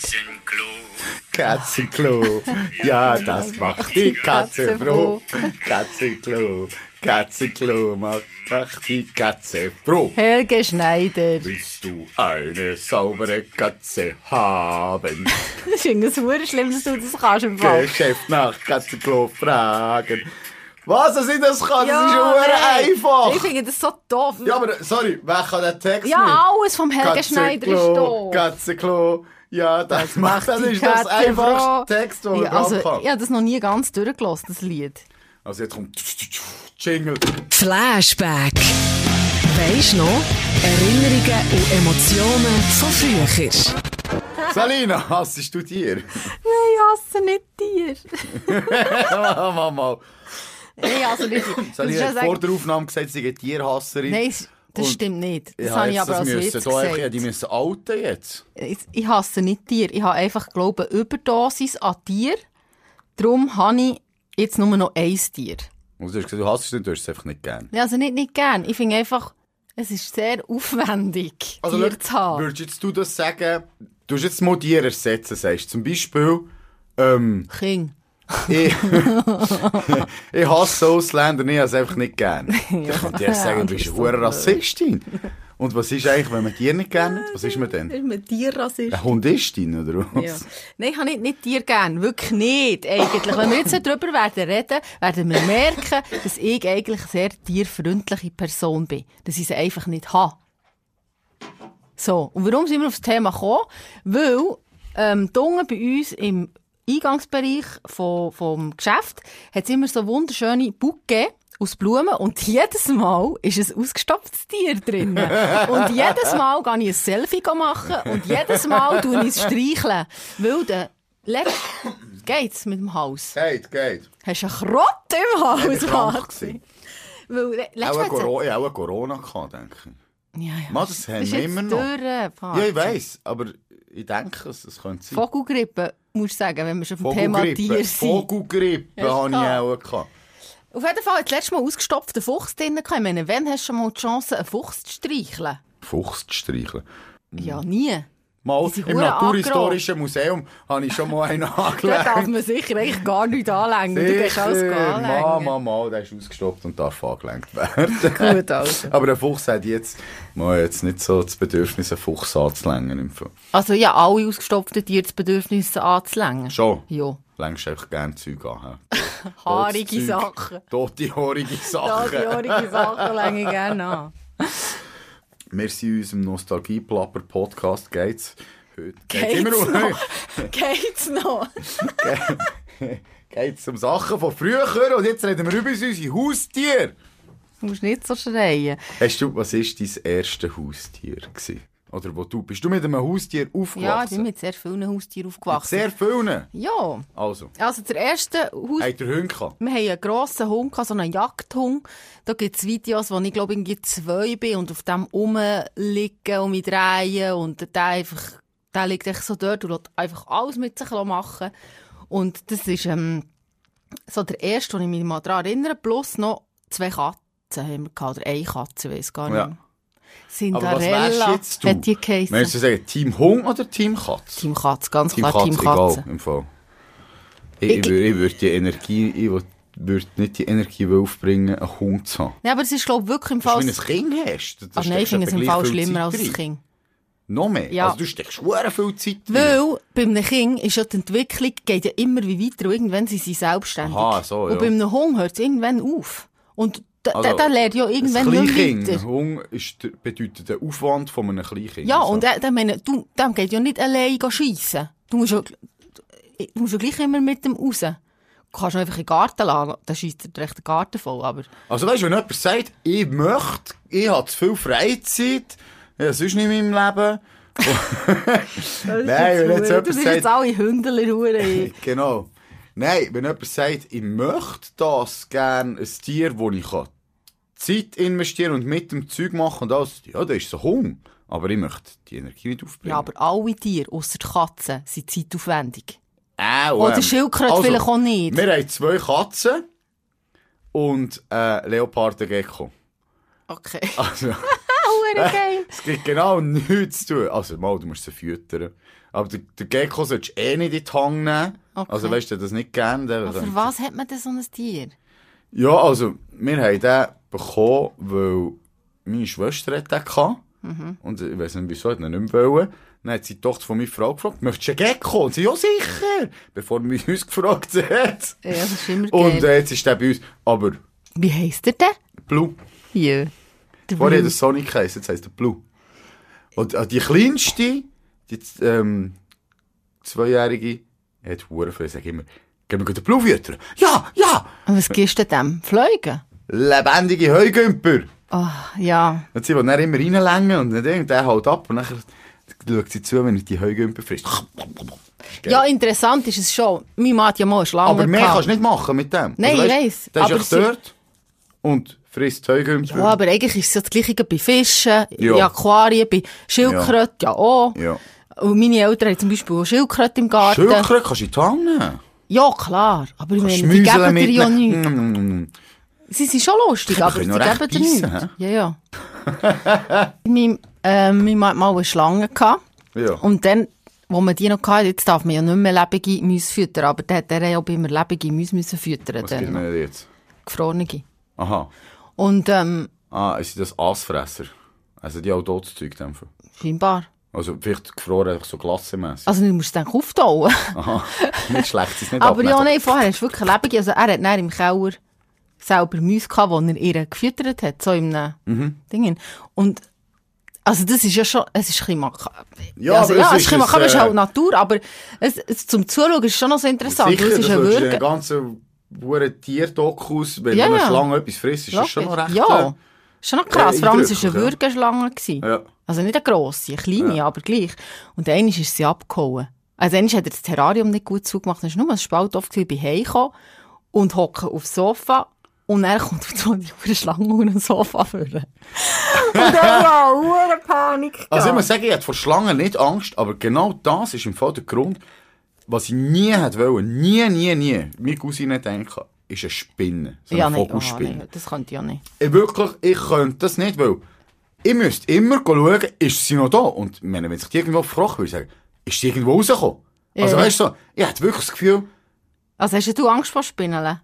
Katzenklo. Katzenklo. Ja, das macht die Katze froh. Katzenklo. Katzenklo macht, die Katze froh. Helge Schneider. Willst du eine saubere Katze haben? Finde es super schlimm, dass du das kannst im Fall. Geschäft nach Katzenklo fragen. Was, dass ich das kann? Das ist Ja, nur nein. einfach. Ich finde das so doof. Ja, aber sorry, wer kann den Text Ja, nicht? alles vom Helge Schneider ist Katzenklo, doof. Katzenklo. Ja, das, macht, das ist das einfachste froh. Text, den man ja, also, kann. Ich habe das noch nie ganz durchgelassen, das Lied. Also jetzt kommt Jingle. Flashback. Weisst noch? Erinnerungen und Emotionen von früher. Salina, hassest du dir? Nein, ich hasse nicht Tier. mal, mal. Nein, ich hasse nicht Tier. Das Salina ist ja hat sagen- vor der Aufnahme gesagt, sie sei Tierhasserin. Nein, das Und stimmt nicht. Das habe ich aber als müssen Witz einfach- gesagt. ja, Die müssen outen jetzt. Ich, ich hasse nicht Tier. Ich habe einfach, glaube ich, Überdosis an Tier. Darum habe ich jetzt nur noch ein Tier. Und du hast gesagt, du hasst es nicht, du hast es einfach nicht gern. Ja, Also nicht, nicht gern. Ich finde einfach, es ist sehr aufwendig, Also, Tier zu haben. Würdest jetzt du das sagen, du hast jetzt mal Tier ersetzen, sagst zum Beispiel, ähm, King. Ich, ich hasse Ausländer, ich habe es einfach nicht gern. Dann könnte ich sagen, du bist eine Rassistin. Und was ist eigentlich, wenn man Tier nicht gerne hat? Was ist man denn? Ist man Tierrassist? Eine Hundistin, oder was? Ja. Nein, ich habe nicht, nicht Tier gern. Wirklich nicht, eigentlich. Wenn wir jetzt darüber werden reden, werden wir merken, dass ich eigentlich eine sehr tierfreundliche Person bin. Dass ich sie einfach nicht habe. So. Und warum sind wir auf das Thema gekommen? Weil, ähm, die Unten bei uns im Eingangsbereich vom, vom Geschäft hat es immer so wunderschöne Bouquet aus Blumen und jedes Mal ist ein ausgestopftes Tier drin. Und jedes Mal gehe ich ein Selfie machen und jedes Mal tue ich es streicheln. Weil der Letzt geht's mit dem Haus. Geht, geht. Hast du einen Krott im Haus, Ich Martin? Weil, Auch eine. Corona, denke ich. Ja, ja. Mann, das haben wir immer noch. durch, Ja, Martin. ich weiss, aber ich denke, es, es könnte sein. Vogelgrippe, musst du sagen, wenn wir schon vom Thema Tier sind. Vogelgrippe habe ich auch gehabt. Auf jeden Fall das letzte Mal ausgestopften Fuchs drin. Ich meine, wann hast du schon mal die Chance, einen Fuchs zu streicheln? Fuchs zu streicheln. Ja, nie. Mal im Naturhistorischen Museum habe ich schon mal einen Da darf angelegt. man sicher eigentlich gar nichts anlängen. Du kannst alles Sicher, anlängen. mal, mal, mal, der ist ausgestopft und darf angelenkt werden. Gut, also. Aber der Fuchs hat jetzt, mal jetzt nicht so das Bedürfnis, einen Fuchs anzulängen. im Fall. Also ja, alle ausgestopften Tiere das Bedürfnis anzulängen. Schon. Ja. Längst einfach gerne Zeug an. Haarige. Sachen. Tote, haarige Sachen. die haarige Sachen länge ich gerne an. Wir sind in unserem Nostalgie-Plapper-Podcast. Geht's? Heute geht's Geht's immer um, noch? Geht's noch? geht's um Sachen von früher und jetzt reden wir über unsere Haustiere. Du musst nicht so schreien. Hast du, was war dein erstes Haustier? Gewesen? Oder wo du, bist du mit einem Haustier Ja, ich bin aufgewachsen? mit sehr vielen Haustieren aufgewachsen. Sehr vielen. Ja. Also, Also, der erste Haus... habt ihr Hunde gehabt? Wir haben einen grossen Hund, gehabt, so einen Jagdhund. Da gibt es Videos, wo ich glaube ich zwei bin und auf dem rumliegen und mich drehen und der einfach, der liegt echt so dort und lässt einfach alles mit sich machen. Und das ist ähm, so der erste, wo ich mich mal daran erinnere, plus noch zwei Katzen haben wir gehabt, oder eine Katze, ich weiss gar nicht Ja. Cinderella jetzt du? hat die geheissen. Würdest du sagen, Team Hund oder Team Katz? Team Katze, ganz Team klar Team egal, Katze. im Fall. Ich, ich, Ich- würde, ich würde die Energie, ich würde, würde nicht die Energie aufbringen, einen Hund zu haben. Ja, aber es ist glaube ich wirklich im Das Fall... ist, wenn du ein Kind hast. Das Ach nein, ich finde es im Fall schlimmer als das Kind. Noch mehr? Ja. Also du steckst schwer viel Zeit rein. Weil bei einem Kind ist ja die Entwicklung geht ja immer wie weiter und irgendwann sind sie selbstständig. Aha, so, ja. Und bei einem Hund hört es irgendwann auf. Und da, Also, da, da lernt ja irgendwann ein nicht weiter. ein Hund ist, der- bedeutet den Aufwand von einem Kleinkind. Ja, So. und der, der meine, du, dem geht ja nicht allein schiessen. Du musst ja, du musst ja gleich immer mit dem raus. Du kannst einfach in den Garten lassen, dann schießt er recht den Garten voll, aber... Also weißt du, wenn jemand sagt, ich möchte, ich habe zu viel Freizeit, ja, sonst nicht in meinem Leben. Nein, wenn jetzt du jemand bist sagt, jetzt alle Hündler genau. Nein, wenn jemand sagt, ich möchte das gerne, ein Tier, wo ich kann Zeit investieren und mit dem Zeug machen und alles, ja, das ist so Hund. Aber ich möchte die Energie nicht aufbringen. Ja, aber alle Tiere, die Katzen, sind zeitaufwendig. Auch, Oder ähm, Schildkröte vielleicht auch nicht. Wir haben zwei Katzen und äh, Leoparden Gecko. Okay. Also, geil. es gibt genau nichts zu tun. Also, mal, du musst sie füttern. Aber der, der Gecko solltest du eh nicht in die Hand nehmen. Okay. Also weißt du, das nicht gern. Der, Aber für was hat man denn so ein Tier? Ja, also, wir haben den bekommen, weil meine Schwester hat den gehabt. Mhm. Und ich weiß nicht, wieso, hat er nicht mehr wollen. Dann hat sie die Tochter von meiner Frau gefragt, möchtest du einen Gecko? Und sie, ja sicher! Bevor sie uns gefragt hat. Ja, das ist immer Und geil. äh, jetzt ist der bei uns. Aber Wie heisst der denn? Blue. Ja. Der Vorher hat er Sonic geheißen, jetzt heisst er Blue. Und äh, die kleinste, die ähm, zweijährige, hat Huren viel, sag immer, gehen wir den Blue füttern? Ja, ja! Und was gibst du dem? Fliegen? Lebendige Heugümper! Oh, ja. Und sie will dann immer reinlängen und dann der haut ab und dann schaut sie zu, wenn er die Heugümper frisst. Ja, interessant ist es schon. Mein Mann hat ja mal eine Schlange Aber mehr kannst du nicht machen mit dem. Nein, Also, ich weisst, weiss, Der ist aber ja dort und frisst Heugümper. Ja, aber eigentlich ist es ja das Gleiche bei Fischen, Ja. in Aquarien, bei Schildkröten, ja, auch. Ja. Und meine Eltern haben zum Beispiel auch Schildkröten im Garten. Schildkröte kannst du in die Hand nehmen. Ja, klar. Aber ich meine, die geben dir ja nichts. Sie sind schon lustig, Ja, aber sie geben dir nichts. Ja, ja. mein, äh, mein Mann hat mal eine Schlange gehabt. Ja. Und dann, wo man die noch hatte, jetzt darf man ja nicht mehr lebende Mäuse füttern, aber dann hat er ja auch immer lebende Mäuse müssen füttern. Was noch. mir jetzt? Gefrorene. Aha. Und, ähm, Ah, ist das Aasfresser? Also die auch totes Zeug dämpfen. scheinbar. Also vielleicht gefroren, einfach so glassemässig. Also, du musst es dann auftauen. Aha. nicht schlecht, ist nicht Aber ja, abnehmen. nein, vorher ist wirklich lebende. Also, er hat dann im Keller selber Mäuse gehabt, die er ihr gefüttert hat, so im Mhm. Ding. Und, also, das ist ja schon, es ist ein bisschen. Ja, also, aber ja, es es ist ein bisschen es ist äh, halt Natur, aber es, es, zum Zuschauen ist schon noch so interessant. Sicher, es ist ein Würger. ganzen hure Tierdokus, wenn Ja, eine ja. Schlange etwas frisst, ist das schon noch recht... Ja, ist schon noch krass. äh, Vor allem, es war eine Würgeschlange. Ja. Also nicht eine grosse, eine kleine, aber gleich. Und einmal ist sie abgehauen. Also einmal hat er das Terrarium nicht gut zugemacht, dann ist nur ein Spalt oft bin heimgekommen und hocke aufs Sofa und er kommt so die hure Schlange unter dem Sofa führen. und dann war hure Panik. Also ich muss sagen, ich hatte vor Schlangen nicht Angst, aber genau das ist im Fall der Grund, was ich nie hätte wollen, nie, nie, nie, meine Cousine denken, ist eine Spinne. So eine ja, nein, oh, Vogelspinne. nein, das könnte ich ja nicht. Ich wirklich, ich könnte das nicht, weil ich müsste immer schauen, ist sie noch da? Und ich meine, wenn sich die irgendwo verkrochen würde, ich sagen, ist sie irgendwo rausgekommen? Also Ja. weißt du, so, ich hatte wirklich das Gefühl, Also hast du Angst vor Spinnen?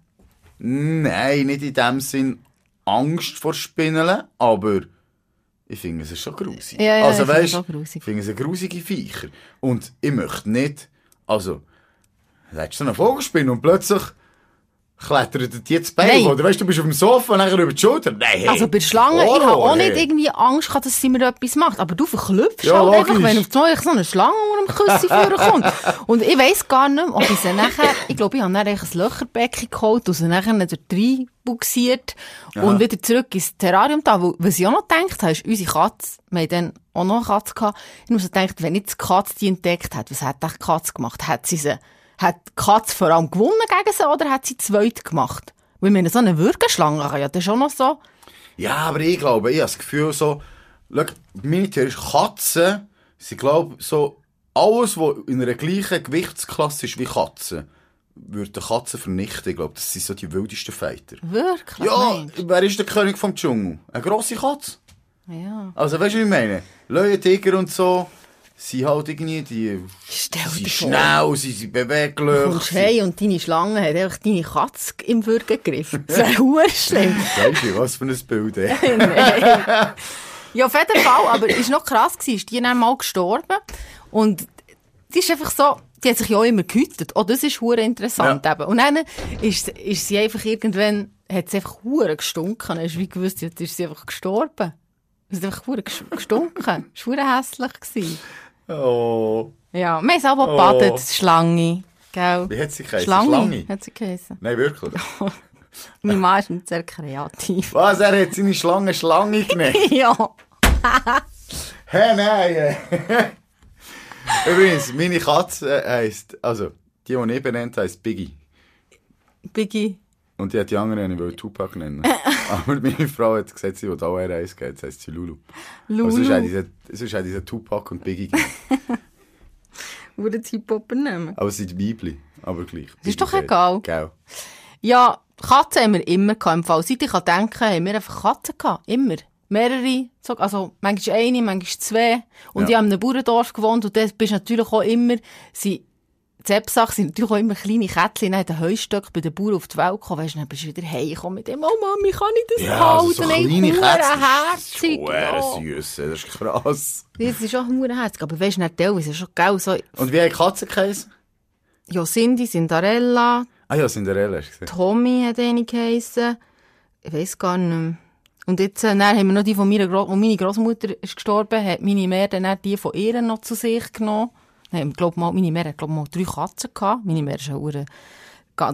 Nein, nicht in dem Sinn Angst vor Spinnen, aber ich finde es schon grusig. Ja, ja, also ich finde es ich finde es eine grusige Viecher. Und ich möchte nicht, also, hättest du eine Vogelspinne und plötzlich klettert jetzt Nein. oder weißt du, bist auf dem Sofa nachher über die Schulter. Nein. Also bei Schlangen, ich Horror, habe auch nicht irgendwie Angst gehabt, dass sie mir etwas macht. Aber du verklüpfst Ja, halt einfach, wenn auf einmal so eine Schlange unter dem Küssi vorkommt. Und ich weiss gar nicht mehr, ob ich sie nachher, ich glaube, ich habe eigentlich ein Löcherbecken geholt und sie nachher dort rein buxiert und wieder zurück ins Terrarium da. Weil, was ich auch noch gedacht habe, ist unsere Katze, wir haben dann auch noch eine Katze gehabt, ich so gedacht, wenn jetzt die Katze die entdeckt hat, was hat die Katze gemacht? Hat sie sie, hat die Katze vor allem gewonnen gegen sie oder hat sie zweit gemacht? Weil wir so eine Würgeschlange kann ja das schon noch so, Ja, aber ich glaube, ich habe das Gefühl so, schau, meine Theorie ist, Katzen, sie glauben so, alles, was in einer gleichen Gewichtsklasse ist wie Katzen, würde Katzen vernichten. Ich glaube, das sind so die wildesten Fighter. wirklich, Ja, meinst du? wer ist der König vom Dschungel? Eine grosse Katze. Ja. Also, weißt du, wie ich meine? Löwen, Tiger und so, sind halt irgendwie die, Stell sie schnell, sie sind beweglich. Du kommst heim und deine Schlange hat einfach deine Katze im Würgen gegriffen. Das wäre hure schlimm. Du, was für ein Bild, ey. Ja, auf jeden Fall. Aber es war noch krass, gewesen, ist die dann mal gestorben. Und die ist einfach so, die hat sich ja auch immer gehütet. Oh, das ist hure interessant Ja. eben. Und dann ist, ist sie einfach irgendwann, hat sie einfach hure gestunken. Dann hast du wie gewusst, jetzt ist sie einfach gestorben. Sie hat einfach hure gestunken. Es war hure hässlich. Gewesen. Oh. Ja, wir haben aber Oh. Schlange. Gell? Wie hat sie geheißen? Schlange, Schlange? hat sie geheißen. Nein, wirklich. Mein Mann ist nicht sehr kreativ. Was, er hat seine Schlange Schlange genannt? ja. Hä, nein. äh. Übrigens, meine Katze heisst, also, die, die ich benannt heisst Biggie. Biggie. Und die hat die andere ich wollte Tupac nennen. Aber meine Frau hat gesagt, sie will auch eine eins geben, jetzt heisst sie Lulu. Lulu. Aber sonst sonst hat diese Tupac und Biggie gegeben. Würde die Hip-Hopper nehmen. Aber sie sind Weibli, aber gleich. ist doch egal. Gell. Ja, Katzen haben wir immer gehabt. Im Fall, seit ich kann denken, haben wir einfach Katzen gehabt. Immer. mehrere, so- also manchmal eine, manchmal zwei. Und Ja. ich habe in einem Bauerndorf gewohnt und dort bist natürlich auch immer, sie, Zepsach sind natürlich auch immer kleine Kätzchen, dann den Heustöck bei den Bauern auf die Welt gekommen, weisst du, dann bist du wieder heimgekommen mit dem, oh Mami, kann ich das Ja, also halten? so Ey, kleine Kätzchen. Das ist süß, das ist krass. Das ist auch herzig, aber weisst du, nicht teilweise schon geil, so, Und wie die Katzen geheißen? ja, Cindy, Cinderella, Ah ja, Cinderella hast du gesehen. Tommy hat eine geheissen. Ich weiss gar nicht mehr. Und jetzt, äh, dann haben wir noch die von meiner, Gro meine Großmutter ist gestorben, hat meine Mär dann die von ihr noch zu sich genommen. Nein, ich glaub mal, meine Mär hat, glaub mal, drei Katzen gehabt. Meine Mär ist eine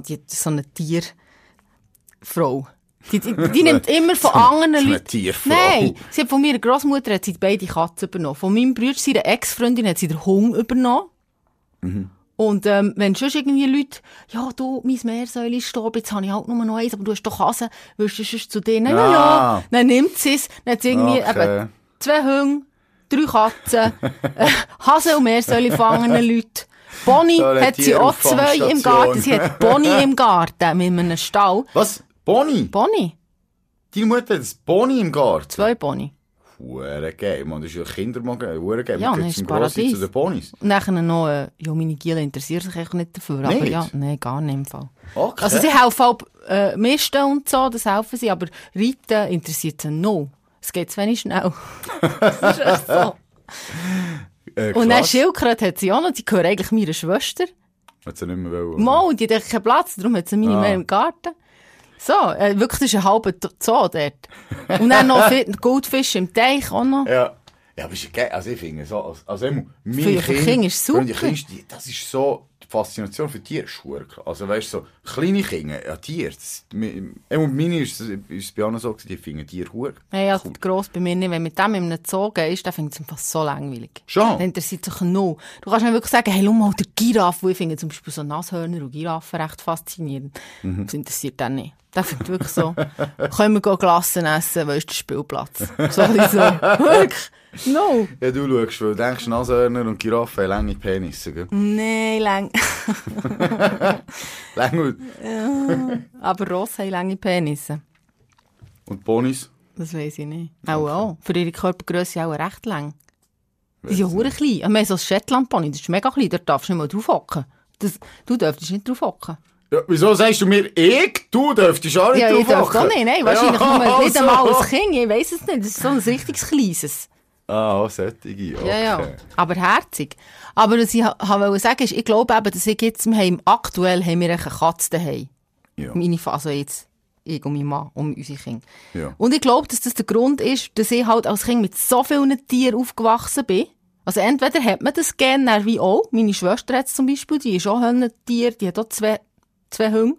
die so eine Tierfrau. Die, die, die nimmt immer von anderen so eine Leuten. Tierfrau. Nein, sie hat von meiner Großmutter hat sie beide Katzen übernommen. Von meinem Bruder, seiner Ex-Freundin, hat sie den Hund übernommen. Und ähm, wenn sonst irgendwie Leute, ja, du, mein Meersäule ist gestorben, jetzt habe ich halt nur noch eins, aber du hast doch Hasen, willst du sonst zu denen? Ja, Ah. ja. Dann nimmt sie es, dann hat sie irgendwie Okay. eben zwei Hunde, drei Katzen, äh, Hasen und Meersäule fangen Leute. Bonnie So hat sie auch zwei im. Garten. Sie hat Bonnie im Garten mit einem Stall. Was? Bonnie? Bonnie? Deine Mutter hat Bonnie im Garten? Zwei Bonnie. Hure geil, man. Das ist ja Kindermagen. Hure geil. Ja, das ist Paradies. zu den Bonnies. Und nachher noch, äh, ja, meine Giele interessiert sich eigentlich nicht dafür. Aber Nicht? ja, nein, gar nicht im Fall. Okay. Also sie helfen auch äh, Misten und so, das helfen sie, aber Reiten interessiert sie no. Es geht zu wenig schnell. das ist echt so. äh, Und dann. Schildkröte hat sie auch noch, die gehört eigentlich meiner Schwester. Hat sie nicht mehr wollen. Mal, die hat keinen Platz, darum hat sie meine Ah. mehr im Garten. So, äh, wirklich, das ist ein halber Zoo dort. Und dann noch Goldfisch im Teich auch noch. Ja. Ja, aber ist geil. Also ich finde so, also, also immer, meine Für- für Kinder ist super. Kinder, das ist so, Faszination für Tiere ist krass. Also weißt du, so, kleine Kinder, ja, Tiere, das, meine ist, ist es bei anderen so die finden Tiere hure. Hey, also gross bei mir nicht. Wenn mit dem in einem Zoo gehst, dann findet es einfach so langweilig. Schon? Dann interessiert sich nur. Du kannst nicht wirklich sagen, hey, schau mal, der Giraffe, wo ich finde zum Beispiel so Nashörner und Giraffen recht faszinierend. Mhm. Das interessiert dann nicht. Der findet wirklich so, können wir Glassen essen, wo ist der Spielplatz? So so. Wirklich? No. Ja, du schaust, weil du denkst, Nashörner und Giraffen haben lange Penisse, gell? Nein, lang. Lang und, Aber Rosse haben lange Penisse. und Ponys? Das weiss ich nicht. Auch, auch. Für ihre Körpergröße auch recht lang. Die sind ja hure klein. Ich meine, so ein Shetland-Pony, das ist mega klein, da darfst du nicht mal drauf hocken. Das, du dürftest nicht drauf hocken. Ja, wieso sagst du mir, ich? Du dürftest auch nicht Ja, ich drauf darf doch hocken. nicht, nein. Wahrscheinlich Ja, nur nicht so. einmal als Kind, ich weiss es nicht. Das ist so ein richtiges Kleines. Ah, auch solche, okay. Ja, ja. Aber herzig. Aber was ich wollte sagen ist, ich glaube eben, dass ich jetzt im Heim, aktuell haben wir eine Katze daheim. Ja. Meine Fa- also jetzt, ich und mein Mann und unsere Kinder. Ja. Und ich glaube, dass das der Grund ist, dass ich halt als Kind mit so vielen Tieren aufgewachsen bin. Also entweder hat man das gerne wie auch. Meine Schwester hat zum Beispiel, die ist auch ein Tier, die hat auch zwei, zwei Hunde.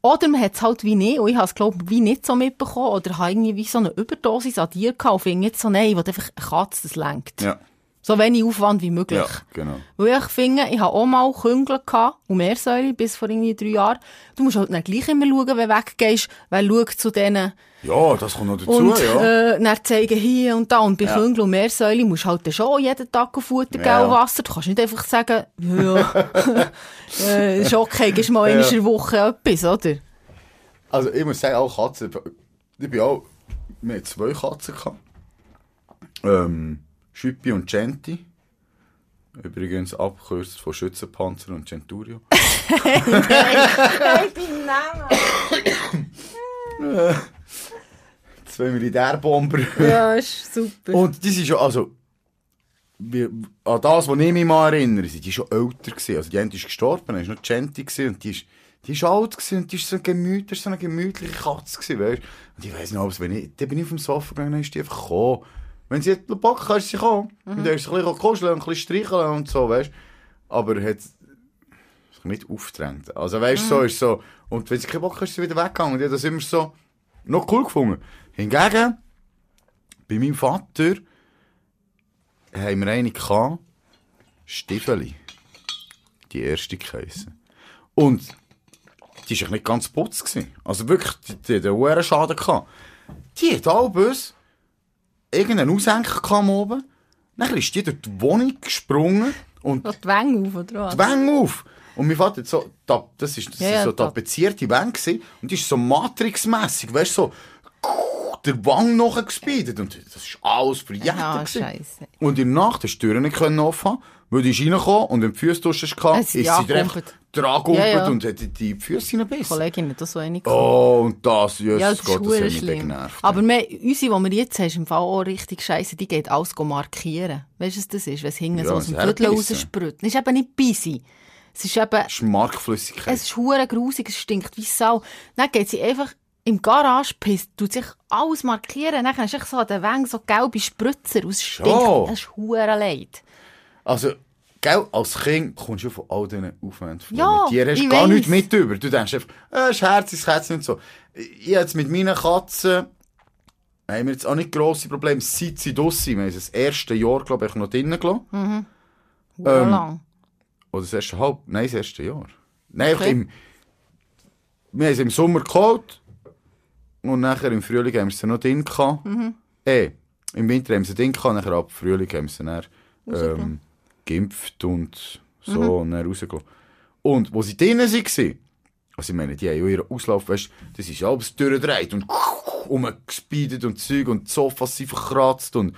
Oder man hat es halt wie nicht, und ich habe es, glaube wie nicht so mitbekommen, oder habe irgendwie wie so eine Überdosis an Tieren gehabt, und finde jetzt so, nein, ich einfach eine Katze, das lenkt. Ja, So wenig Aufwand wie möglich. ja, genau. Weil ich finde, ich habe auch mal Küngel gehabt, und Meersäule, bis vor irgendwie drei Jahren. Du musst halt dann gleich immer schauen, wenn du weggehst, weil schaut zu denen, Ja, das kommt noch dazu, und, ja. äh, dann zeigen hier und da. Und bei Ja. Küngel und Meersäule musst du halt schon jeden Tag auf Futter, Ja. gell, Wasser. Du kannst nicht einfach sagen, ja, äh, ist okay, gibst mal einmal in der Woche etwas, oder? Also ich muss sagen, auch Katzen, ich bin auch, wir hatten zwei Katzen gehabt. Ähm, Schüppi und Genti. Übrigens abgekürzt von Schützenpanzer und Centurio. Zwei Militärbomber. Ja, ist super. Und die sind schon, also, wie, an das, was ich mich mal erinnere, sind die schon älter gewesen. Also, die eine ist gestorben, dann war noch Genti gewesen, und die ist, die ist alt gewesen, und die ist so gemütlich, das ist so eine gemütliche Katze gewesen, weißt Und ich weiss nicht, ob es, wenn ich, dann bin ich auf dem Sofa gegangen, dann ist die einfach gekommen. Wenn sie hat Bock kann, ist sie kommen. Und dann ist sie ein bisschen kuscheln und ein bisschen streicheln und so, weißt Aber hat sich nicht aufgedrängt. Also, weißt du, so ist so. Und wenn sie keinen Bock hat, ist sie wieder weggegangen. Und ich habe das immer so noch cool gefunden. Hingegen, bei meinem Vater haben wir eine gehabt, Stiefeli. Die erste geheissen. Und die war nicht ganz putz. Gewesen. Also wirklich, die, die hat einen hohen Schaden gehabt. Die hat albus irgendeinen Aushänger gehabt am oben. Dann ist die durch die Wohnung gesprungen und die Wänge auf, oder was? die Wände auf. Und mein Vater hat so, das ist, das Ja, ist so tap- tapezierte Wände gewesen. Und die ist so Matrix-mässig, weißt du, so, der Wang noch gespeedet. Und das ist alles verjettet. Ja, scheisse. Und in der Nacht hast du die Türen nicht können offen haben, weil die ist reingekommen und die Füße duschen ist ist sie direkt gehumpelt Ja, ja. und hat die- Füße reingebissen. Kollegin das so eine Oh, und das, Jesus Ja, das ist Gott, das hat mich genervt. Aber wir, unsere, die wir jetzt haben, ist im Fall auch richtig scheiße. Die geht alles markieren. Weißt du, was das ist? Wenn es hinten Ja, so aus dem Viertel raussprüht. Das ist eben nicht busy. Es ist eben, Das ist Markflüssigkeit. es ist hure grusig, es stinkt wie Sau. Dann geht sie einfach im Garage pisst, tut sich alles markieren. Dann hast du so an den Wängen so gelbe Spritzer aus stinkt. Schon. Das ist hure leid. Also, gell, als Kind kommst du von all diesen Aufwänden Ja, mit dir hast du gar nichts mit über. Du denkst einfach, äh, ist herzig, Kätzchen und so. Ich jetzt mit meinen Katzen, haben wir jetzt auch nicht grosse Probleme, seit sie draussen sind. Wir haben das erste Jahr, glaube ich, noch drinnen gelassen. Hure Ähm, lang. Oder das erste Halb, nein, das erste Jahr. Nein, Okay. im, wir haben sie im Sommer geholt und nachher im Frühling haben wir sie noch drin gehabt. Eh, im Winter haben wir sie drin gehabt, nachher ab Frühling haben wir sie dann ähm, geimpft und so und dann rausgelassen. Und wo sie drinnen waren, also ich meine, die haben ja ihren Auslauf, weißt das ist ja alles durchgedreht und umgespeedet und Zeug und die Sofas sind verkratzt und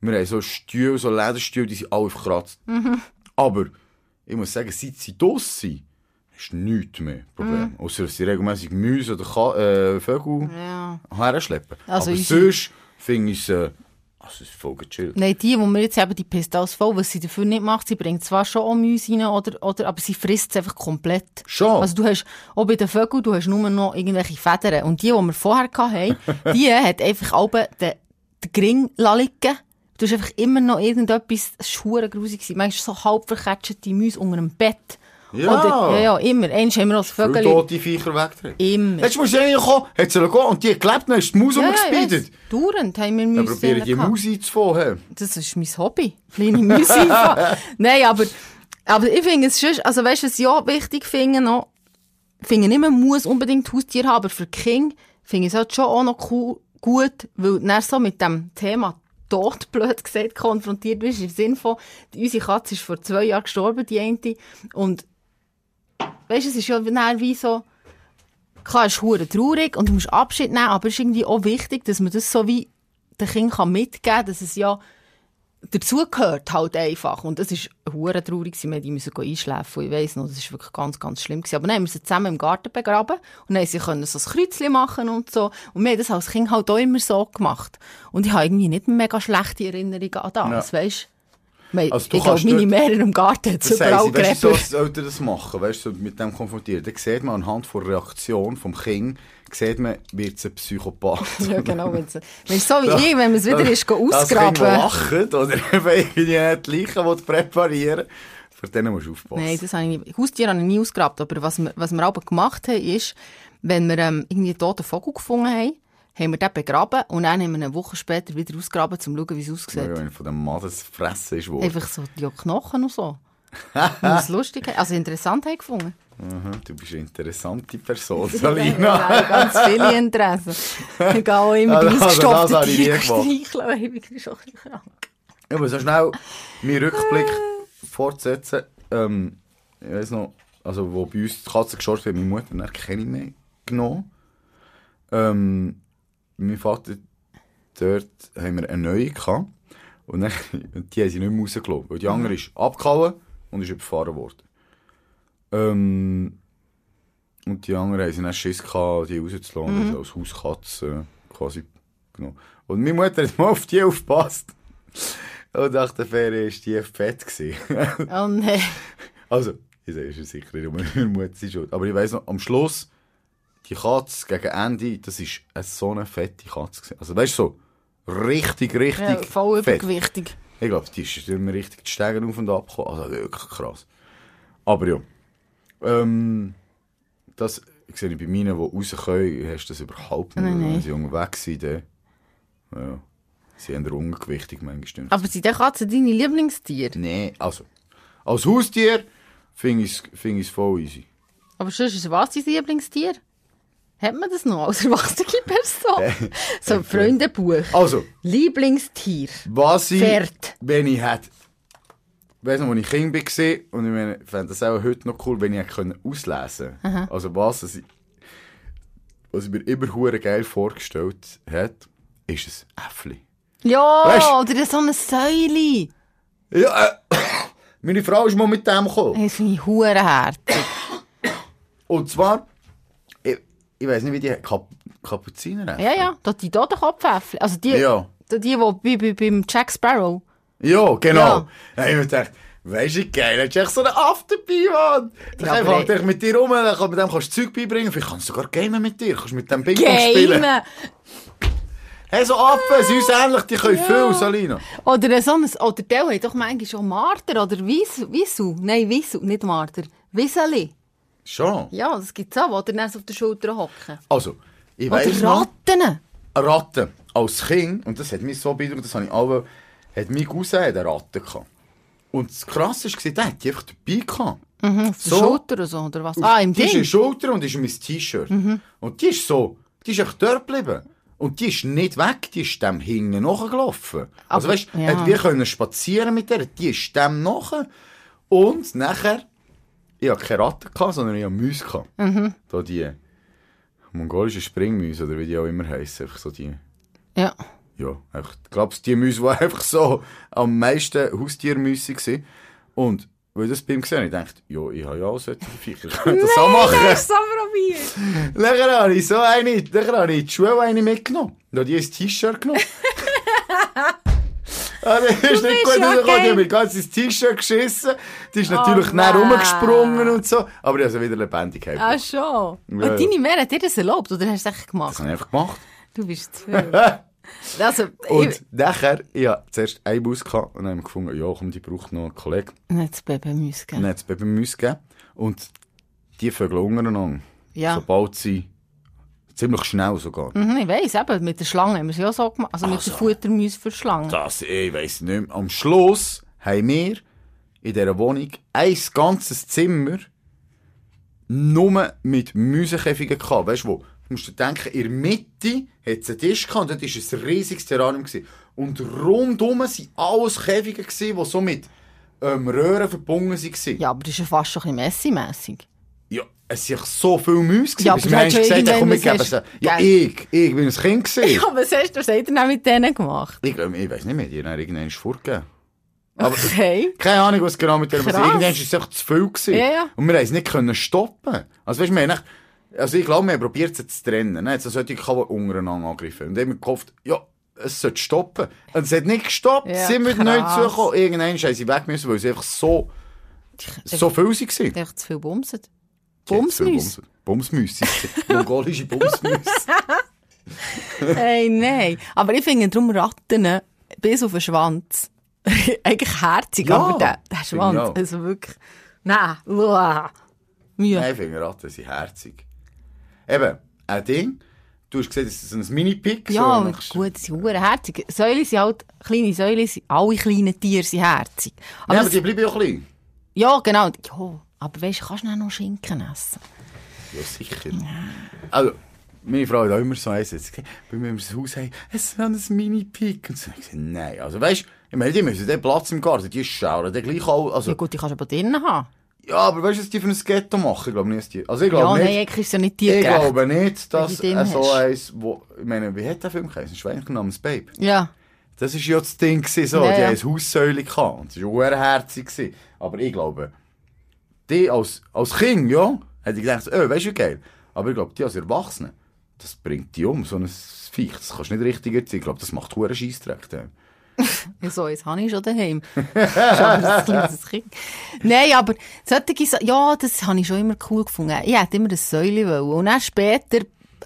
wir haben so Stühle, so Lederstühle, die sind alle verkratzt. Aber ich muss sagen, seit sie draussen sind, ist nichts mehr Problem. Außer dass sie regelmäßig Mäuse oder Ka äh, Vögel Ja. herschleppen. Also Aber sonst finde ich es, äh, also es ist voll gechillt. Nein, die, die wir jetzt haben, die pisst alles voll. Was sie dafür nicht macht, sie bringt zwar schon auch Mäuse rein, oder, oder, aber sie frisst es einfach komplett. Schon? Also du hast, auch bei den Vögeln, du hast nur noch irgendwelche Federn. Und die, die wir vorher hatten, die hat einfach alle den, den Gring liegen. Du hast einfach immer noch irgendetwas, es war grusig. Manchmal so halb verketschete Mäuse unter dem Bett. Ja. Oder, ja, ja, immer. Einmal haben wir Viele Vögel. tote Viecher wegdrehen. Immer. Jetzt musst du reinkommen, hat sie gehen und die hat gelebt, dann ist die Maus ja, ja, umgespeedet. yes. Dauernd haben wir Dann Mäuse. probiere die gehabt. Maus einzufangen. Das ist mein Hobby. Kleine Mäuse einfahren. Nein, aber, aber ich finde es schon, also weißt du, was ich auch wichtig finde noch, ich finde nicht, man muss unbedingt Haustier haben, aber für die Kinder finde ich es halt schon auch noch cool, gut, weil du so mit dem Thema Tod, blöd gesagt, konfrontiert bist, im Sinn von, die- unsere Katze ist vor zwei Jahren gestorben, die eine, und weißt du, es ist ja dann wie so, klar, es ist hure traurig und du musst Abschied nehmen, aber es ist irgendwie auch wichtig, dass man das so wie den Kindern mitgeben kann, dass es ja dazugehört halt einfach. Und das ist hure traurig, wir haben die müssen gehen einschlafen. Ich weiss noch, das ist wirklich ganz, ganz schlimm gewesen. Aber dann haben wir sie zusammen im Garten begraben und dann sie können so ein Kreuzchen machen und so. Und wir haben das als Kind halt auch immer so gemacht. Und ich habe irgendwie nicht mega schlechte Erinnerungen an das, Ja. weisst du? Also ich glaube, meine Meere im Garten hat es überall heisst, weißt du, so Gräber. Eltern das machen, weißt du, mit dem konfrontieren. Dann sieht man anhand der Reaktion vom Kind, sieht man, wird es ein Psychopath. Ja, genau. Wenn es wenn es so wie ich, wenn man es wieder ist, go Das ausgraben. lacht oder irgendwie die Leichen präparieren Für denen musst du aufpassen. Nein, das habe ich nie. Haustiere habe ich nie ausgegraben. Aber was wir, was wir aber gemacht haben, ist, wenn wir ähm, irgendwie einen toten Vogel gefunden haben, haben wir den begraben und dann haben wir eine Woche später wieder ausgegraben, um zu schauen, wie es Ja, aussieht. wenn von dem Mann das fressen ist worden. Einfach so die Knochen und so. Das lustig, also interessant haben gefunden. Mhm, du bist eine interessante Person, Ja, Salina. ganz viele Interessen. Ich gehe auch immer Also, nie Tieren gemacht. streicheln, ich bin schon ein bisschen krank. Ich muss so schnell meinen Rückblick fortsetzen. Ähm, ich weiss noch, also wo bei uns die Katze ist, hat meine Mutter dann keine mehr genommen. Ähm, mein Vater, dort haben wir eine neue gehabt. Und dann, die haben sie nicht mehr rausgelassen, weil die andere ist abgehauen und ist überfahren worden. Ähm, und die anderen haben sie dann Schiss gehabt, die rauszulassen, mhm. als Hauskatze quasi genommen. Und meine Mutter hat mal auf die aufgepasst. Und nach der Ferien war die fett. gewesen. Oh nein. also, ich sage, es ist sicher nicht meine Mutter schuld. Aber ich weiss noch, am Schluss, die Katze gegen Ende, das war eine so eine fette Katze. Also weißt du, so richtig, richtig Ja, voll fett. übergewichtig. Ich glaube, die ist immer richtig die Stegen auf und ab gekommen. Also wirklich krass. Aber ja. Ähm, das sehe ich bei meinen, die raus können, hast du das überhaupt nicht. Nein, nein. Wenn sie unterwegs sind, dann, ja, sie haben ungewichtig manchmal. Aber sind die Katzen deine Lieblingstiere? Nee, also. Als Haustier finde ich es find voll easy. Aber sonst ist was dein Lieblingstier? Hat man das noch als erwachsene Person? so ein Freundebuch. Also, Lieblingstier. was ich, Pferd. wenn ich hätte, weiss noch, als ich Kind war, und ich meine, ich fände das auch heute noch cool, wenn ich hätte auslesen Also was, was ich, was ich mir immer hure geil vorgestellt hat, ist ein Äffli. Ja, Weisst- oder so eine Säule. Ja, äh, meine Frau ist mal mit dem gekommen. Das finde ich hurenherzig. Und zwar, ich, weiß nicht, wie die Kap Kapuziner Ja, ja, da die Totenkopfäffli. Also die, Ja. die, die, die bei, bei, beim Jack Sparrow. Ja, genau. Ja. Ja. ich hab mir gedacht, weisst du, geil, hast du echt so einen dabei, Mann. Ja, Ja, einfach dich mit dir rum, dann kann- mit dem kannst du Zeug beibringen, vielleicht kannst du sogar gamen mit dir, kannst mit dem Ping-Pong spielen. Hey, so Affen, sind uns ähnlich, die können viel, Salina. Oder so ein, oder der hat doch manchmal schon Marter oder Wiesel. Wiesel. Nein, Wiesel, nicht Marter. Wieseli. Schon. Ja, das gibt's auch, oder dann auf der Schulter hocken. Also, ich weiss Oder noch, Ratten. Ratten. Als Kind, und das hat mich so beeindruckt, das habe ich auch, hat mein Cousin eine Ratte gehabt. Und das Krasse war, der hat die einfach dabei gehabt. Mhm, auf der So. Schulter oder so, oder was? Ah, im die ist in Ding. Mhm. der Schulter und ist in mein T-Shirt. Und die ist so, die ist echt dort geblieben. Und die ist nicht weg, die ist dem hinten nachgelaufen. Also weißt, ja. wir können spazieren mit der, die ist dem nach. Und nachher, ich hatte keine Ratte, gehabt, sondern ich hatte Mäuse. gehabt. Mhm. Da die mongolischen Springmäuse, oder wie die auch immer heissen. Einfach so die, Ja. ja, einfach, ich glaube, die Mäuse, die einfach so am meisten Haustiermäuse waren. Und weil ich das bei ihm gesehen habe, ich dachte, ja, ich habe ja auch solche Viecher. Ich könnte das auch machen. so probiert. Dann habe ich so eine, dann habe ich die Schule eine mitgenommen. Dann habe ich ein T-Shirt genommen. Ah, das ist nicht gut ja rausgekommen. Die geil. haben mir ganz ins T-Shirt geschissen. Die ist natürlich Oh, näher nein. rumgesprungen und so. Aber ich habe sie wieder lebendig gehalten. Ah, schon. Ja, Und ja. deine Mehr hat dir das erlaubt, oder hast du Das gemacht? habe ich einfach gemacht. Du bist zu. Also, Und ich... nachher, ich hatte zuerst einen Bus gehabt und dann gefunden, ja komm, die braucht noch einen Kollegen. Nicht das Baby müssen geben. hat es Baby gegeben. Und die Vögel untereinander. Ja. Sobald sie, ziemlich schnell sogar. Mhm, ich weiss, eben, mit der Schlange haben wir es ja so gemacht. Also mit der Also. Futtermäuse für Schlangen. Das, ich weiss nicht mehr. Am Schluss haben wir in dieser Wohnung ein ganzes Zimmer nur mit Mäusekäfigen gehabt. Weißt du wo? Du musst dir denken, in der Mitte hat es einen Tisch gehabt und dort war ein riesiges Terrarium. Gewesen. Und rundum waren alles Käfige, gewesen, die so mit ähm, Röhren verbunden waren. Ja, aber das ist ja fast schon ein bisschen messi-mässig. Es sind so gewesen, Ja, bis haben schon gesagt, ja, komm, sie. hast- Ja, ich, ich bin ein Kind gewesen. Ja, was hast du, hat er denn mit denen gemacht? Ich, ähm, ich weiss nicht mehr, die haben irgendwann vorgegeben. Aber Okay. keine Ahnung, was genau mit Krass. was Irgendwann war es einfach zu viel. Gewesen. Ja, ja. Und wir haben es nicht können stoppen. Also weißt du, wir haben also ich glaube, wir haben probiert es zu trennen. Ne? Jetzt sollte ich untereinander angreifen. Und dann haben wir gehofft, ja, es sollte stoppen. Und es hat nicht gestoppt, Ja, sind wir nicht zugekommen. Irgendwann haben sie weg müssen, weil sie einfach so, so viel waren. Echt zu viel bumsen. Viel Bumsmäuse. Bumsmäuse. Mongolische Bumsmäuse. Hey, nein. Aber ich finde darum Ratten äh, bis auf den Schwanz eigentlich herzig. Ja, aber der, der Schwanz, also wirklich... Nein, uah. Mühe. Nein, ich finde Ratten sind herzig. Eben, ein Ding. Du hast gesehen, das ist ein Mini-Pick. Ja, so, nach- gut, sie sind herzig. Säule sind halt, kleine Säule sind, alle kleinen Tiere sind herzig. Aber, Nein, aber die bleiben ja klein. ja, genau. Ja, aber weißt du, kannst du noch Schinken essen? Ja, sicher. Also, meine Frau hat auch immer so eins jetzt wenn wir das Haus haben, es ist ein Mini-Pick. Und so, ich gesagt, nein. Also, weißt du, ich meine, die müssen den Platz im Garten, die schauen, der gleich auch, also, Ja gut, die kannst du aber drinnen haben. ja, aber weißt du, was die für ein Ghetto machen? Ich glaube nicht, die, also ich Ja, glaube nein, nicht, eigentlich ist es ja nicht ich tiergerecht. glaube nicht, dass die äh, so eins, wo, ich meine, wie hat der Film geheißen? Ein Schweinchen namens Babe. Ja. Das ist ja das Ding gewesen, so. Ja, die ja. haben ein Haussäule gehabt. Und das war herzig. Aber ich glaube, die als, als Kind, ja, hätte ich gedacht, oh, weißt du, geil. Aber ich glaube, die als Erwachsene, das bringt die um, so ein Viech. Das kannst du nicht richtig erziehen. Ich glaube, das macht hohen Scheissdreck. Ja, so, jetzt habe ich schon daheim. Ein kleines Kind. Nein, aber solche Sa ja, das habe ich schon immer cool gefunden. Ich hätte immer das Säule wollen. Und dann später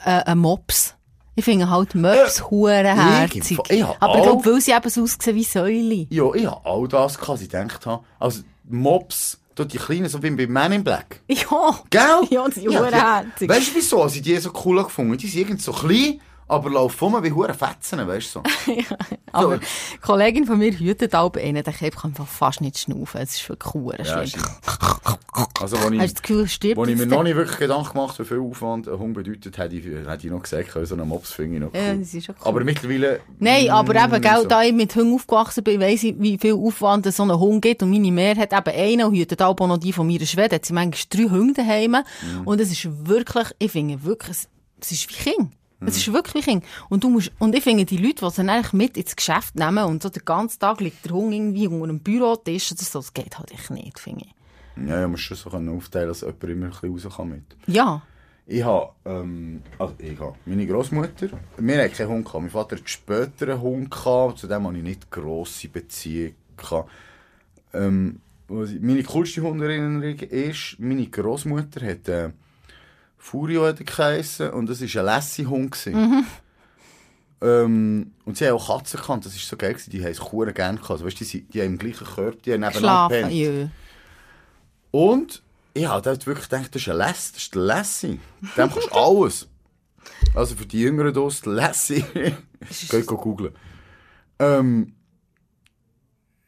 äh, ein Mops. Ich finde halt Mops hure herzig. Fall- ich hab Aber ich glaube, weil sie eben so aussehen wie Säule. Ja, ich habe all das was ich gedacht habe. Also, Mops, dort die Kleinen, so wie bei Man in Black. Ja. Gell? Ja, die sind hurenherzig. Weißt du, wieso? Also, die so cool gefunden. Die sind irgendwie so klein, aber laufen um wie hure Fetzen, weißt du so. Aber eine Kollegin von mir hütet auch einen, der kann fast nicht schnaufen. Es ist wirklich hure Ja, schlimm. Also, wo Hast du ich, das Gefühl, stirbt wo ich mir noch nicht wirklich Gedanken gemacht wie viel Aufwand ein Hund bedeutet, hätte ich, hätte ich noch gesagt, so einen Mops finde ich noch cool. Ja, das ist cool. Aber mittlerweile... Nein, aber eben, mm, gell, so. da ich mit Hunden aufgewachsen bin, weiss ich, wie viel Aufwand es so ein Hund gibt. Und meine Mehr hat eben einen und hütet auch noch die von meiner Schwede. Hat sie manchmal drei Hunde daheim. Mhm. Und es ist wirklich, ich finde wirklich, es, es ist wie Kind. Es ist wirklich Kinder. Und du musst, und ich finde, die Leute, die sie eigentlich mit ins Geschäft nehmen und so den ganzen Tag liegt der Hund irgendwie unter einem Bürotisch oder so, das geht halt echt nicht, finde ich. Ja, ja, man muss schon so aufteilen, dass jemand immer ein bisschen raus kann mit. Ja. Ich habe, ähm, also ich habe meine Großmutter, wir hatten keinen Hund gehabt. Mein Vater hat später einen Hund gehabt, zu dem hatte ich nicht grosse Beziehung gehabt. Ähm, meine coolste Hunderinnerung ist, meine Großmutter hat, äh, Furio hat er geheissen, und das war ein Lassie-Hund. gewesen. Ähm, und sie haben auch Katzen gehabt, das war so geil, gewesen, die haben es verdammt gerne gehabt. Also, weißt, die, sind- die haben im gleichen Körper, die haben nebeneinander Schlafen, jö. Und ich habe dort wirklich gedacht, das ist ein Less, das ist der Lassie. Dem kannst du alles. Also für die Jüngeren hier, der Lassie. Geht go googlen. Ähm,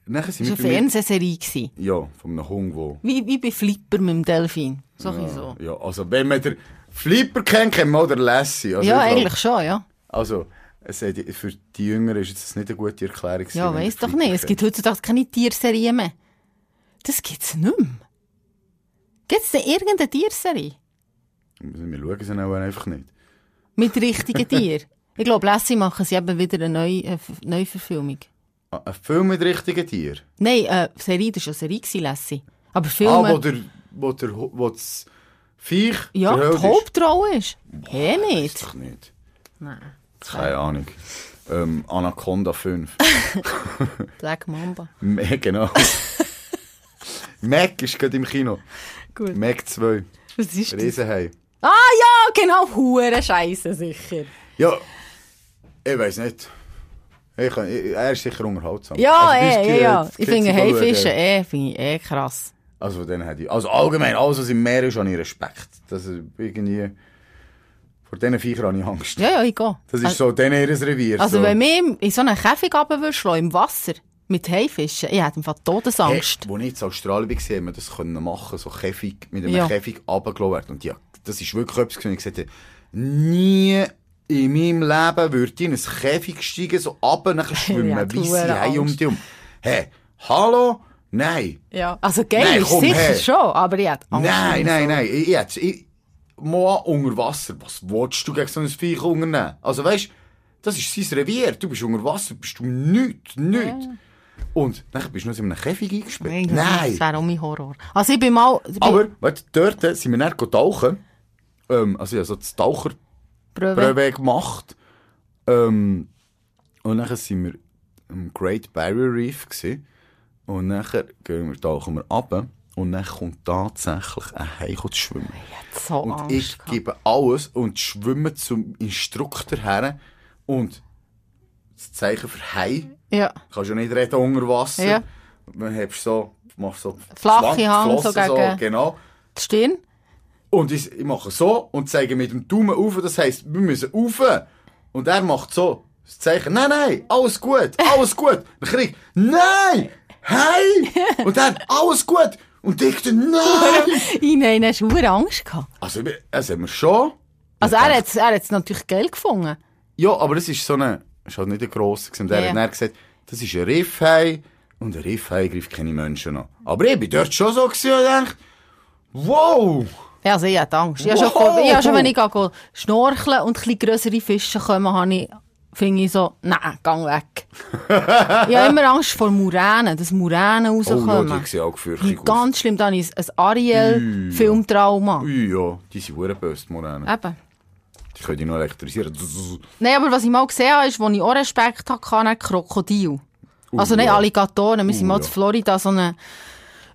nachher sind Das war eine. Fernsehserie. gewesen. Ja, von einem Hund, wo... Wie, wie bei Flipper mit dem Delfin. So bisschen so. Ja, also wenn man den Flipper kennt, kennt man auch den Lassie. Also, Ja, glaub- eigentlich schon, ja. Also, es hat, für die Jüngeren ist jetzt nicht eine gute Erklärung. Ja, weiss doch nicht. Flipper Es gibt heutzutage keine Tierserien mehr. Das gibt's nicht mehr. Gibt's denn irgendeine Tierserie? kennt. Wir schauen sie auch einfach nicht. Mit richtigen Tieren? Ich glaube, Lassie machen sie eben wieder eine neue, äh, F- Neuverfilmung. Ah, Ein Film mit richtigen Tieren. Nein, äh, Serie, das war eine Serie, gewesen, Lassie. Aber Filme... Ah, wo der, wo der, wo das Viech ja, die Hauptrolle ist. Hä, ist. nicht? Doch nicht. Nein. Keine Ahnung. Ähm, Anaconda 5. Black Mamba. Me- genau. Mac ist gerade im Kino. Gut. Mac 2. Was ist das? Riesenhai. Ah ja, genau, hure Scheiße sicher. Ja, ich weiß nicht. Ich, er ist sicher unterhaltsam. Ja, Also, bis eh, ja, Ich finde äh, eh, finde ich eh krass. Also denen hätte ich... Also allgemein, alles was im Meer ist, habe ich Respekt. Das ist irgendwie... Vor diesen Viechern habe ich Angst. Ja, ja, ich gehe. Das ist so denen ihr Revier. Also so. wenn mir in so einen Käfig runterschlagen, im Wasser, mit Haifischen, ich hätte einfach Todesangst. Hey, als ich in Australien war, haben wir das können machen, so Käfig, mit einem Ja. Käfig runtergelassen werden. Und ja, das ist wirklich etwas, gewesen, ich gesagt habe, nie in meinem Leben würde ich in ein Käfig steigen, so runter, nachher schwimmen, Ja, wie sie hure haben um dich um. Hey, hallo? Nein. Ja. Also geil Nein, ist komm sicher her. schon, aber ich hätte Angst. Nein, nein, so. nein. Ich, jetzt, ich, mal unter Wasser. Was willst du gegen so ein Viech unternehmen? Also weißt, das ist sein Revier. Du bist unter Wasser, bist du nichts, nichts. Und dann bist du noch in einem Käfig eingesperrt. Nein, Nein. Das wäre auch mein Horror. Also ich bin mal... Ich bin Aber, weißt dort sind wir dann tauchen. Ähm, also, ich habe so das Pröve. Taucherbrühe gemacht. Ähm, und dann sind wir am Great Barrier Reef. Gewesen. Und nachher gehen wir, tauchen wir runter. Und dann kommt tatsächlich ein Hai zu schwimmen. So Und ich gehabt. gebe alles und schwimme zum Instruktor her. Und das Zeichen für Hai, Ja. kannst du ja nicht reden unter Wasser. Ja. Dann hast du so, machst so Flache Hand, so gegen- genau. Die Stirn? Und ich, ich mache so und zeige mit dem Daumen auf, das heisst, wir müssen rauf. Und er macht so das Zeichen, nein, nein, alles gut, alles gut. Dann krieg ich, nein, hey! Und dann, alles gut. Und ich dann, nein! Ich nein, hast du Angst gehabt. Also, das haben wir schon. Also er hat er hat's natürlich geil gefunden. Ja, aber das ist so eine, ist halt nicht ein grosser gewesen. Und er Ja, hat dann gesagt, das ist ein Riffhai und ein Riffhai greift keine Menschen an. Aber ich bin dort schon so gewesen und dachte, wow! Ja, also ich hatte Angst. Ich habe schon, Wow. ich habe schon, wenn ich gehe schnorcheln und ein bisschen grössere Fische kommen, habe ich, finde ich so, nein, gang weg. ich habe immer Angst vor Muränen, dass Muränen Oh ja, rauskommen. die sehen auch gefürchtet Die ganz schlimm, dann ist ein Ariel-Filmtrauma. Ui, ja, die sind hure böse, die Moränen. Eben. Die können dich noch elektrisieren. Nein, aber was ich mal gesehen habe, ist, wo ich auch Respekt hatte, Krokodil. also nicht ja. Alligatoren, wir sind Uh, mal ja. in Florida so eine,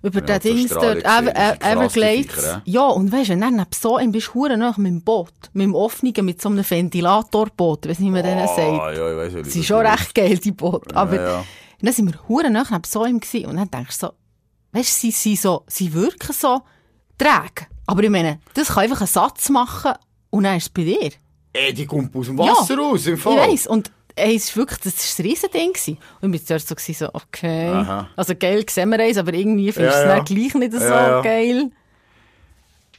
über Ja, den Dings dort, Ever, krasse Everglades. Ja, und weisst du, wenn du dann so einem bist, hure nach mit dem Boot, mit dem offenen, mit so einem Ventilatorboot, weiss nicht, wie man denen sagt. Ah, ja, ich weiss, wie Das sind schon recht geil, die Boote. Aber ja. dann sind wir hure nach neben so einem gewesen. Und dann denkst du so, weißt du, sie, sie, so, sie wirken so träge. Aber ich meine, das kann einfach einen Satz machen und dann ist es bei dir. Ey, die kommt aus dem Wasser raus, im Fall. Ich weiss. Und ey, es ist wirklich, das war ein Riesending. gewesen. Und ich war zuerst so, so okay. Aha. Also geil sehen wir eins, aber irgendwie findest du Ja, es ja. gleich nicht so Ja, geil.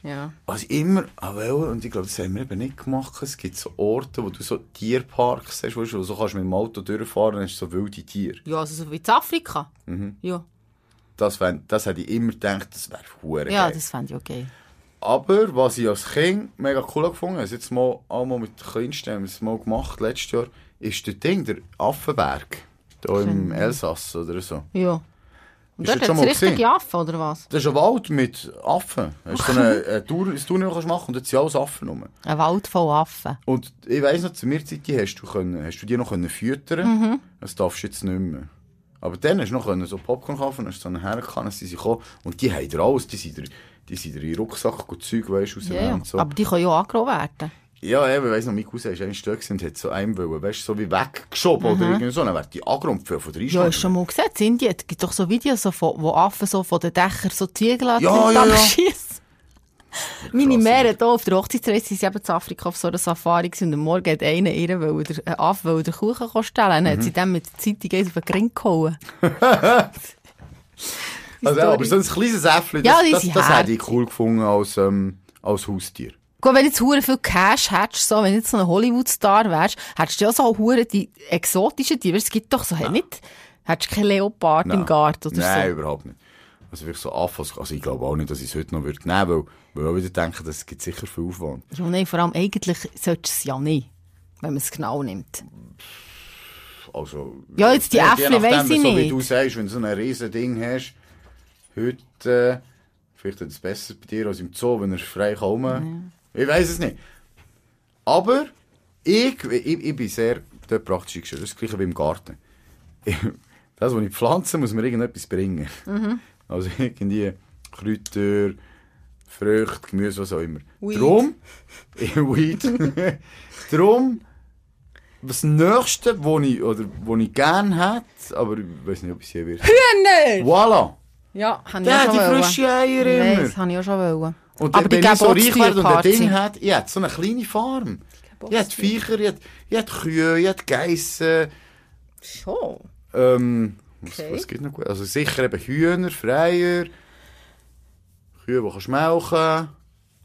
Ja. Ich immer, ah, und ich glaube, das haben wir eben nicht gemacht. Es gibt so Orte, wo du so Tierparks hast, wo du so kannst mit dem Auto durchfahren und hast so wilde Tiere. Ja, also so wie in Afrika. Mhm. Ja, Das, wär, das hätte ich immer gedacht, das wäre hure ja geil. das fände ich okay. Aber was ich als Kind mega cool gefunden habe, jetzt mal einmal mit den Kleinsten haben wir es mal gemacht, letztes Jahr, ist der Ding, der Affenberg. Hier im Elsass oder so. Ja. Und Ist dort hat es richtige? Affen, oder was? Das ist ein Wald mit Affen. Das ist so eine, eine Tour, eine Tour, die du kannst machen und dort sind alles Affen rum. Ein Wald voll Affen. Und ich weiss noch, zu mir Zeit hast du, können, hast du die noch können füttern Mhm. Das darfst du jetzt nicht mehr. Aber dann hast du noch können, so Popcorn kaufen, hast so einen hergekommen, sie sind gekommen. Und die haben dir alles, die sind dir, die sind dir in den Rucksack und Zeug, weißt du, ja. und so. Aber die können ja auch angerochen werden. Ja, eben, ich weiss noch, mein Cousin ist eigentlich gewesen und hat so einem wollen, weißt du, so wie weggeschoben oder irgendwie so. Dann wird die angerumpft von der Mhm. Ja, hast du schon mal gesehen? In Indien es gibt doch so Videos, so, von- wo Affen so von den Dächern so Ziegel Ja, ja, ja. schießen. Meine Märe hier auf der Hochzeitsreise sind sie eben zu Afrika auf so einer Safari gewesen und am Morgen hat einer ihr, weil er, ein Affe, weil er den Kuchen stellen Dann hat Mhm. sie dann mit der Zeitung eins auf den Gring gehauen. Also, ja, aber so ein kleines Äffchen, Ja, das, die das, sind das hätte ich cool gefunden als, ähm, als Haustier. Gut, wenn du jetzt hure viel Cash hättest, so, wenn du jetzt so ein Hollywood-Star wärst, hättest du ja so hure die exotischen Tiere. Es gibt doch so, hey, nicht, hättest du keinen Leopard im Garten oder Nein, so. überhaupt nicht. Also wirklich so Affen, also ich glaube auch nicht, dass ich es heute noch würde nehmen würde, weil, weil ich auch wieder denke, das gibt sicher viel Aufwand. Ja, nein, vor allem eigentlich sollte es ja nicht, wenn man es genau nimmt. Also, Ja, jetzt die Äffle weiss ich so wie nicht. du sagst, wenn du so ein riesen Ding hast, heute, äh, vielleicht ist es besser bei dir als im Zoo, wenn er frei kann. Ich weiß es nicht. Aber ich, ich, ich bin sehr dort praktisch eingestellt. Das ist das gleiche wie im Garten. Das, was ich pflanze, muss mir irgendetwas bringen. Mhm. Also irgendwie Kräuter, Früchte, Gemüse, was auch immer. Weed. Drum, Weed. Drum, das Nächste, wo ich, oder, wo ich gerne hätte, aber ich weiß nicht, ob es je wird. Hühner! Voilà! Ja, habe ich auch schon die wollen. frischen Eier Ich immer. weiss, habe ich auch schon wollen. Und Aber wenn ich so reich werde und ein. Ding hätte, ich hätte so eine kleine Farm. Ich hätte Viecher, ich hätte, ich hätte Kühe, ich hätte Geissen, Schon? ähm, was, Okay. was gibt noch gut? Also sicher eben Hühner, Freier, Kühe, die kannst melken.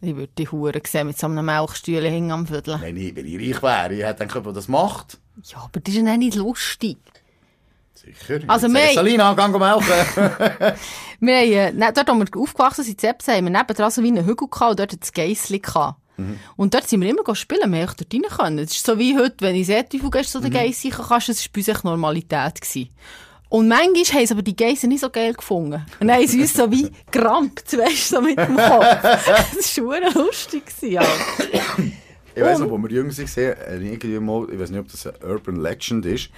Ich würde die Hure sehen mit so einem Melkstühle hängen am Viertel. Wenn ich, wenn ich reich wäre, ich hätte gedacht, der das macht. Ja, aber das ist ja nicht lustig. Sicher. Also wir- Salina, geh melken. Wir haben, äh, ne, dort, wo wir aufgewachsen sind, in Zepsen, haben wir nebendran so wie einen Hügel gehabt und dort es Geissli gehabt. Mhm. Und dort sind wir immer spielen, wir haben dort rein können. Es ist so wie heute, wenn ich Seetiefel gehst, Mhm. so den Geiss sicher kannst, das war bei uns Normalität. Gewesen. Und manchmal haben sie aber die Geissen nicht so geil gefunden. Und dann haben sie uns so wie gerampt, weißt du, so mit dem Kopf. Das war schon lustig. Alter. Ich weiss noch, wo wir jung waren, äh, irgendwie mal, ich weiß nicht, ob das eine Urban Legend ist,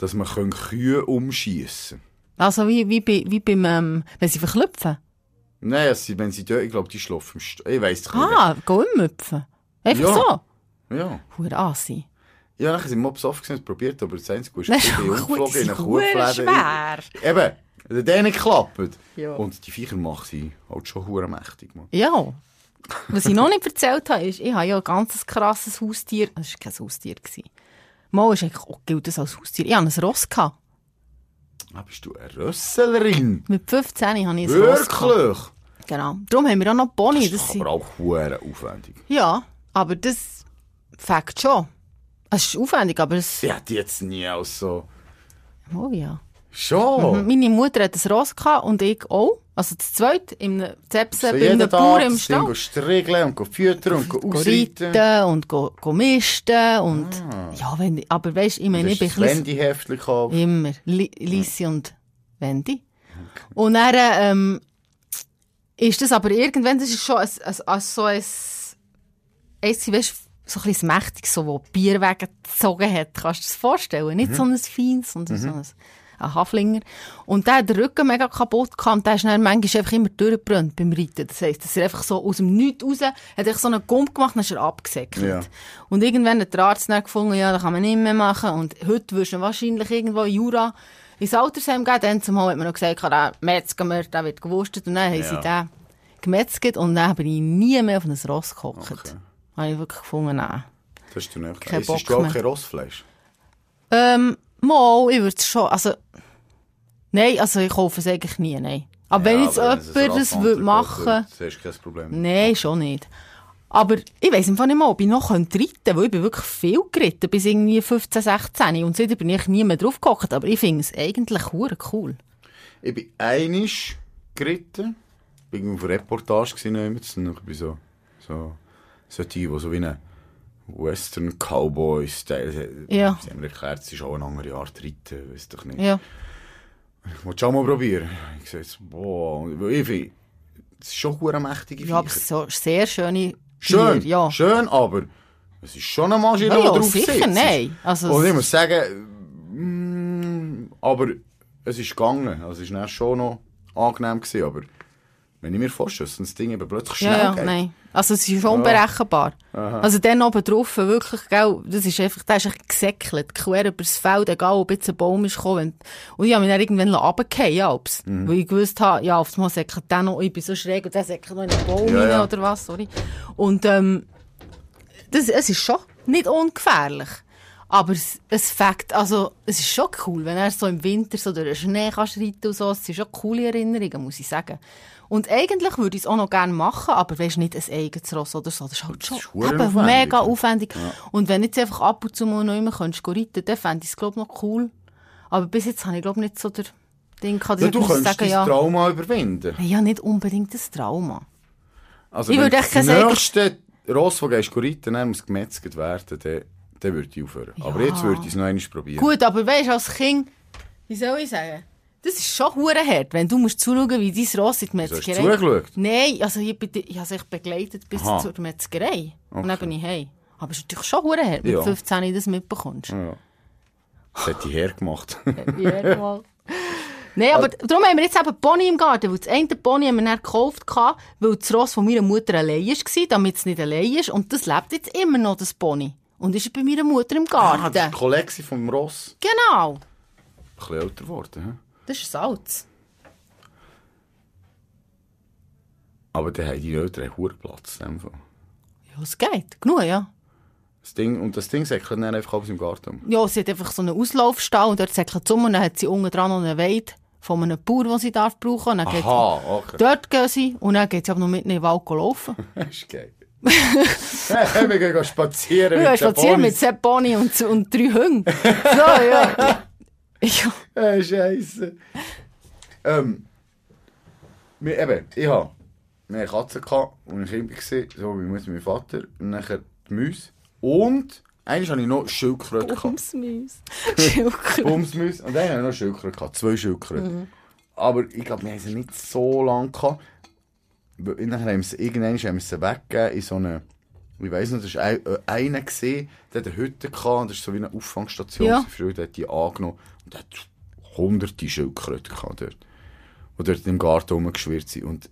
dass man können Kühe umschießen Also wie, wie, bei, wie beim, ähm, wenn sie verklüpfen. Nein, also, wenn sie dort, ich glaube, die schlafen Ich weiss es nicht. Ah, gehen müpfen. Einfach Ja. so. Ja. Hure Asi. Ja, dann sind wir Mobs offen und probiert, aber das Einzige Das ich umgeflogen in das eine Kuhfläche. schwer. Eben, das hat denen geklappt. Ja. Und die Viecher machen sie halt schon hure mächtig. Man. Ja. Was ich noch nicht erzählt habe, ist, ich habe ja ein ganz krasses Haustier. Das war kein Haustier. gewesen. Mal ist eigentlich auch gilt das als Haustier. Ich hatte ein Ross. Gehabt. Ah, bist du eine Rösslerin? Mit 15 hatte ich ein Ross. Gehabt. Wirklich? Genau. Darum haben wir auch noch Pony. Das Das ist sind, aber auch hure aufwendig. ja, aber das fängt schon. Es ist aufwendig, aber es... Ich hätte jetzt nie als so... Oh ja. Schon? Meine Mutter hat ein Ross gehabt und ich auch. Also das zweite, im Zepsen, So bei jeden einem Bauer im Stall. striegeln und füttern und Go ausreiten. reiten und go, go misten und... Ja, wenn, aber weisst, ich meine, ich bin. Wendy-Heftchen gekauft. Immer. Li Lissi und Wendy. Und dann, ähm, ist das aber irgendwann, das ist schon ein, ein, ein, so ein, eins, weißt, so ein bisschen mächtig, so, wo Bier weggezogen hat. Kannst du dir das vorstellen? Nicht so ein feines, sondern so ein, ein Haflinger. Und der hat den Rücken mega kaputt gehabt und der ist dann manchmal einfach immer durchgebrannt beim Reiten. Das heisst, dass er einfach so aus dem Nichts raus, hat er so einen Gump gemacht, dann ist er abgesäckelt. Ja. Und irgendwann hat der Arzt dann gefunden, ja, das kann man nicht mehr machen. Und heute wirst du wahrscheinlich irgendwo in Jura ins Altersheim gehen. Dann zumal hat man noch gesagt, der metzgen wir, der wird gewurstet. Und dann haben sie den gemetzget und dann bin ich nie mehr auf ein Ross gehockt. Okay. Habe ich wirklich gefunden, nein. Das ist der nächste. Kein Bock du auch kein Rossfleisch? Ähm, mal, ich würde es schon, also, nein, also ich kaufe es eigentlich nie, nein. Aber wenn jetzt aber jemand ein das würde machen, Das ist kein Problem. nein, schon nicht. Aber ich weiss einfach nicht mal, ob ich noch reiten könnte, weil ich bin wirklich viel geritten, bis irgendwie 15, 16 und seitdem bin ich nie mehr drauf gehockt, aber ich finde es eigentlich cool. Ich bin einisch geritten. bin auf einer Reportage gesehen, und ich bin so, so, so die so wie eine Western Cowboy Style, Ja. sie haben mir erklärt, es ist auch eine andere Art Reiten, weiß doch nicht. Ja. Ich wollte schon mal probieren. Ich sage jetzt, boah, ich finde, es ist schon eine mächtige Ja, aber Viecher. so sehr schöne Schön, ja. schön, aber es ist schon eine Maschine, die ja, drauf sicher, sitzt. nein. Also, Und ich muss sagen, mm, aber es ist gegangen. Also es war schon noch angenehm, gewesen, aber wenn ich mir vorstelle, dass das Ding eben plötzlich schnell ja, ja, geht. nein. Also es ist unberechenbar. Aha. Also dann oben drauf, wirklich, gell, das ist einfach, der ist echt gesäckelt, quer über das Feld, egal ob jetzt ein Baum ist gekommen. Und ich habe mich dann irgendwann runtergefallen, ja, ob's, Mhm. weil ich gewusst habe, ja, aufs Mal säckelt der noch, ich bin so schräg und der säckelt noch in den Baum Ja, rein ja. oder was, sorry. Und ähm, das, es ist schon nicht ungefährlich. Aber es, es fängt, also, es ist schon cool, wenn er so im Winter so durch den Schnee kann schreiten und so. Es sind schon coole Erinnerungen, muss ich sagen. Und eigentlich würde ich es auch noch gerne machen, aber weisst nicht ein eigenes Ross oder so. Das ist halt schon ist eben aufwendig, mega ja. aufwendig. Und wenn jetzt einfach ab und zu mal noch immer könntest reiten, dann fände ich es, glaube noch cool. Aber bis jetzt habe ich, glaube ich, nicht so der Ding gehabt, Ja, du könntest sagen, dein ja, Trauma überwinden. ja, nicht unbedingt das Trauma. Also Ich würde echt das sagen- nächste Ross, das gehst du reiten, muss gemetzelt werden, dann, dann würde ich aufhören. Aber jetzt würde ich es noch einmal probieren. Gut, aber weißt du, als Kind, wie soll ich sagen? Das ist schon hure hart, wenn du musst zuschauen, wie dein Ross in die hast du Metzgerei... zugeschaut? Nein, also ich, bin, ich habe sich begleitet bis Aha. zur Metzgerei. Und dann Okay. bin ich heim. Aber es ist natürlich schon hure hart, wenn Ja. du 15 das mitbekommst. Ja. Das hat die hergemacht. Jedes Mal. Nein, aber darum haben wir jetzt eben Pony im Garten, weil das eine Pony haben wir dann gekauft, weil das Ross von meiner Mutter allein war, damit es nicht allein ist. Und das lebt jetzt immer noch, das Pony. Und ist bei meiner Mutter im Ah, Garten. das ist die Kollektion vom Ross. genau. Ein bisschen älter geworden. hä? Das ist Salz. Aber dann haben die Eltern einen hohen Platz. in dem Fall. Ja, es geht. Genug, ja. Das Ding, und das Ding säckelt dann einfach alles im Garten. Ja, sie hat einfach so einen Auslaufstall und dort säckelt es um und dann hat sie unten dran noch eine Weide von einem Bauer, den sie darf brauchen. Geht Aha, okay. Dort gehen sie und dann geht sie aber noch mit in den Wald laufen. Das ist geil. wir gehen spazieren mit den spazieren mit. Sepp Pony und, und drei Hunden. So, ja. ja. Äh, Scheiße. Ähm, wir, eben, ich habe eine Katze gehabt, als ich war, so wie und mein Vater, und nachher die Mäuse. Und eigentlich hatte ich noch Schildkröte. gehabt. Bumsmäus. Schildkröte. Bumsmäuse. Und dann hatte ich noch Schildkröte. gehabt, Zwei Schildkröten. Aber ich glaube, wir haben sie nicht so lange gehabt. Nachher haben wir sie, irgendwann haben wir sie weggegeben in so eine... Ich weiss noch, da war ein, äh, einer, gesehen, der hatte eine Hütte gehabt, und das war so wie eine Auffangstation. Ja. Ja. Früher hat die angenommen und hat hunderte Schildkröten gehabt dort. Die dort im Garten rumgeschwirrt sind. Und,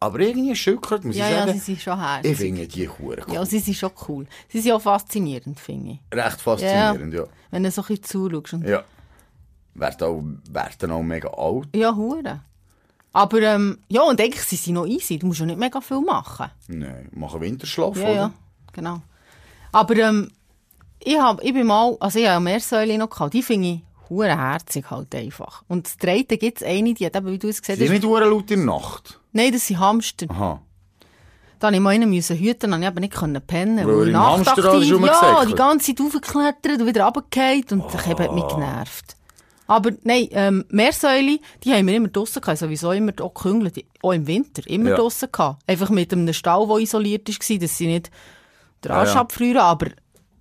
aber irgendwie Schildkröte, muss Ja, ich ja, sagen, sie sind schon ich herzig. finde die Hure cool. Ja, sie sind schon cool. Sie sind auch faszinierend, finde ich. Recht faszinierend, ja. Wenn du so ein bisschen zuschaust. Und Ja. Werden auch, werden auch mega alt. ja, hure. Aber, ähm, ja, und eigentlich sind sie noch easy. Du musst ja nicht mega viel machen. Nein, machen Winterschlaf, Ja, oder? ja, genau. Aber, ähm, ich hab, ich bin mal, also ich habe eine Meersäule noch gehabt. Die finde ich hure herzig halt einfach. Und das Dreite gibt es eine, die hat eben, wie du es gesehen Die hast. nicht hure laut in der Nacht. Nein, das sind Hamster. Aha. Da musste ich mal einen müssen hüten, dann ich eben nicht können pennen. Weil er im Hamsterrad ist ja, die ganze Zeit aufgeklettert und wieder runtergefallen und das hat mich genervt. Aber nein, ähm, Meersäule, die haben wir immer draussen gehabt, sowieso immer auch geküngelt, auch im Winter, immer Ja. draussen gehabt. Einfach mit einem Stall, der isoliert war, dass sie nicht den Arsch Ja, ja. abfrieren, aber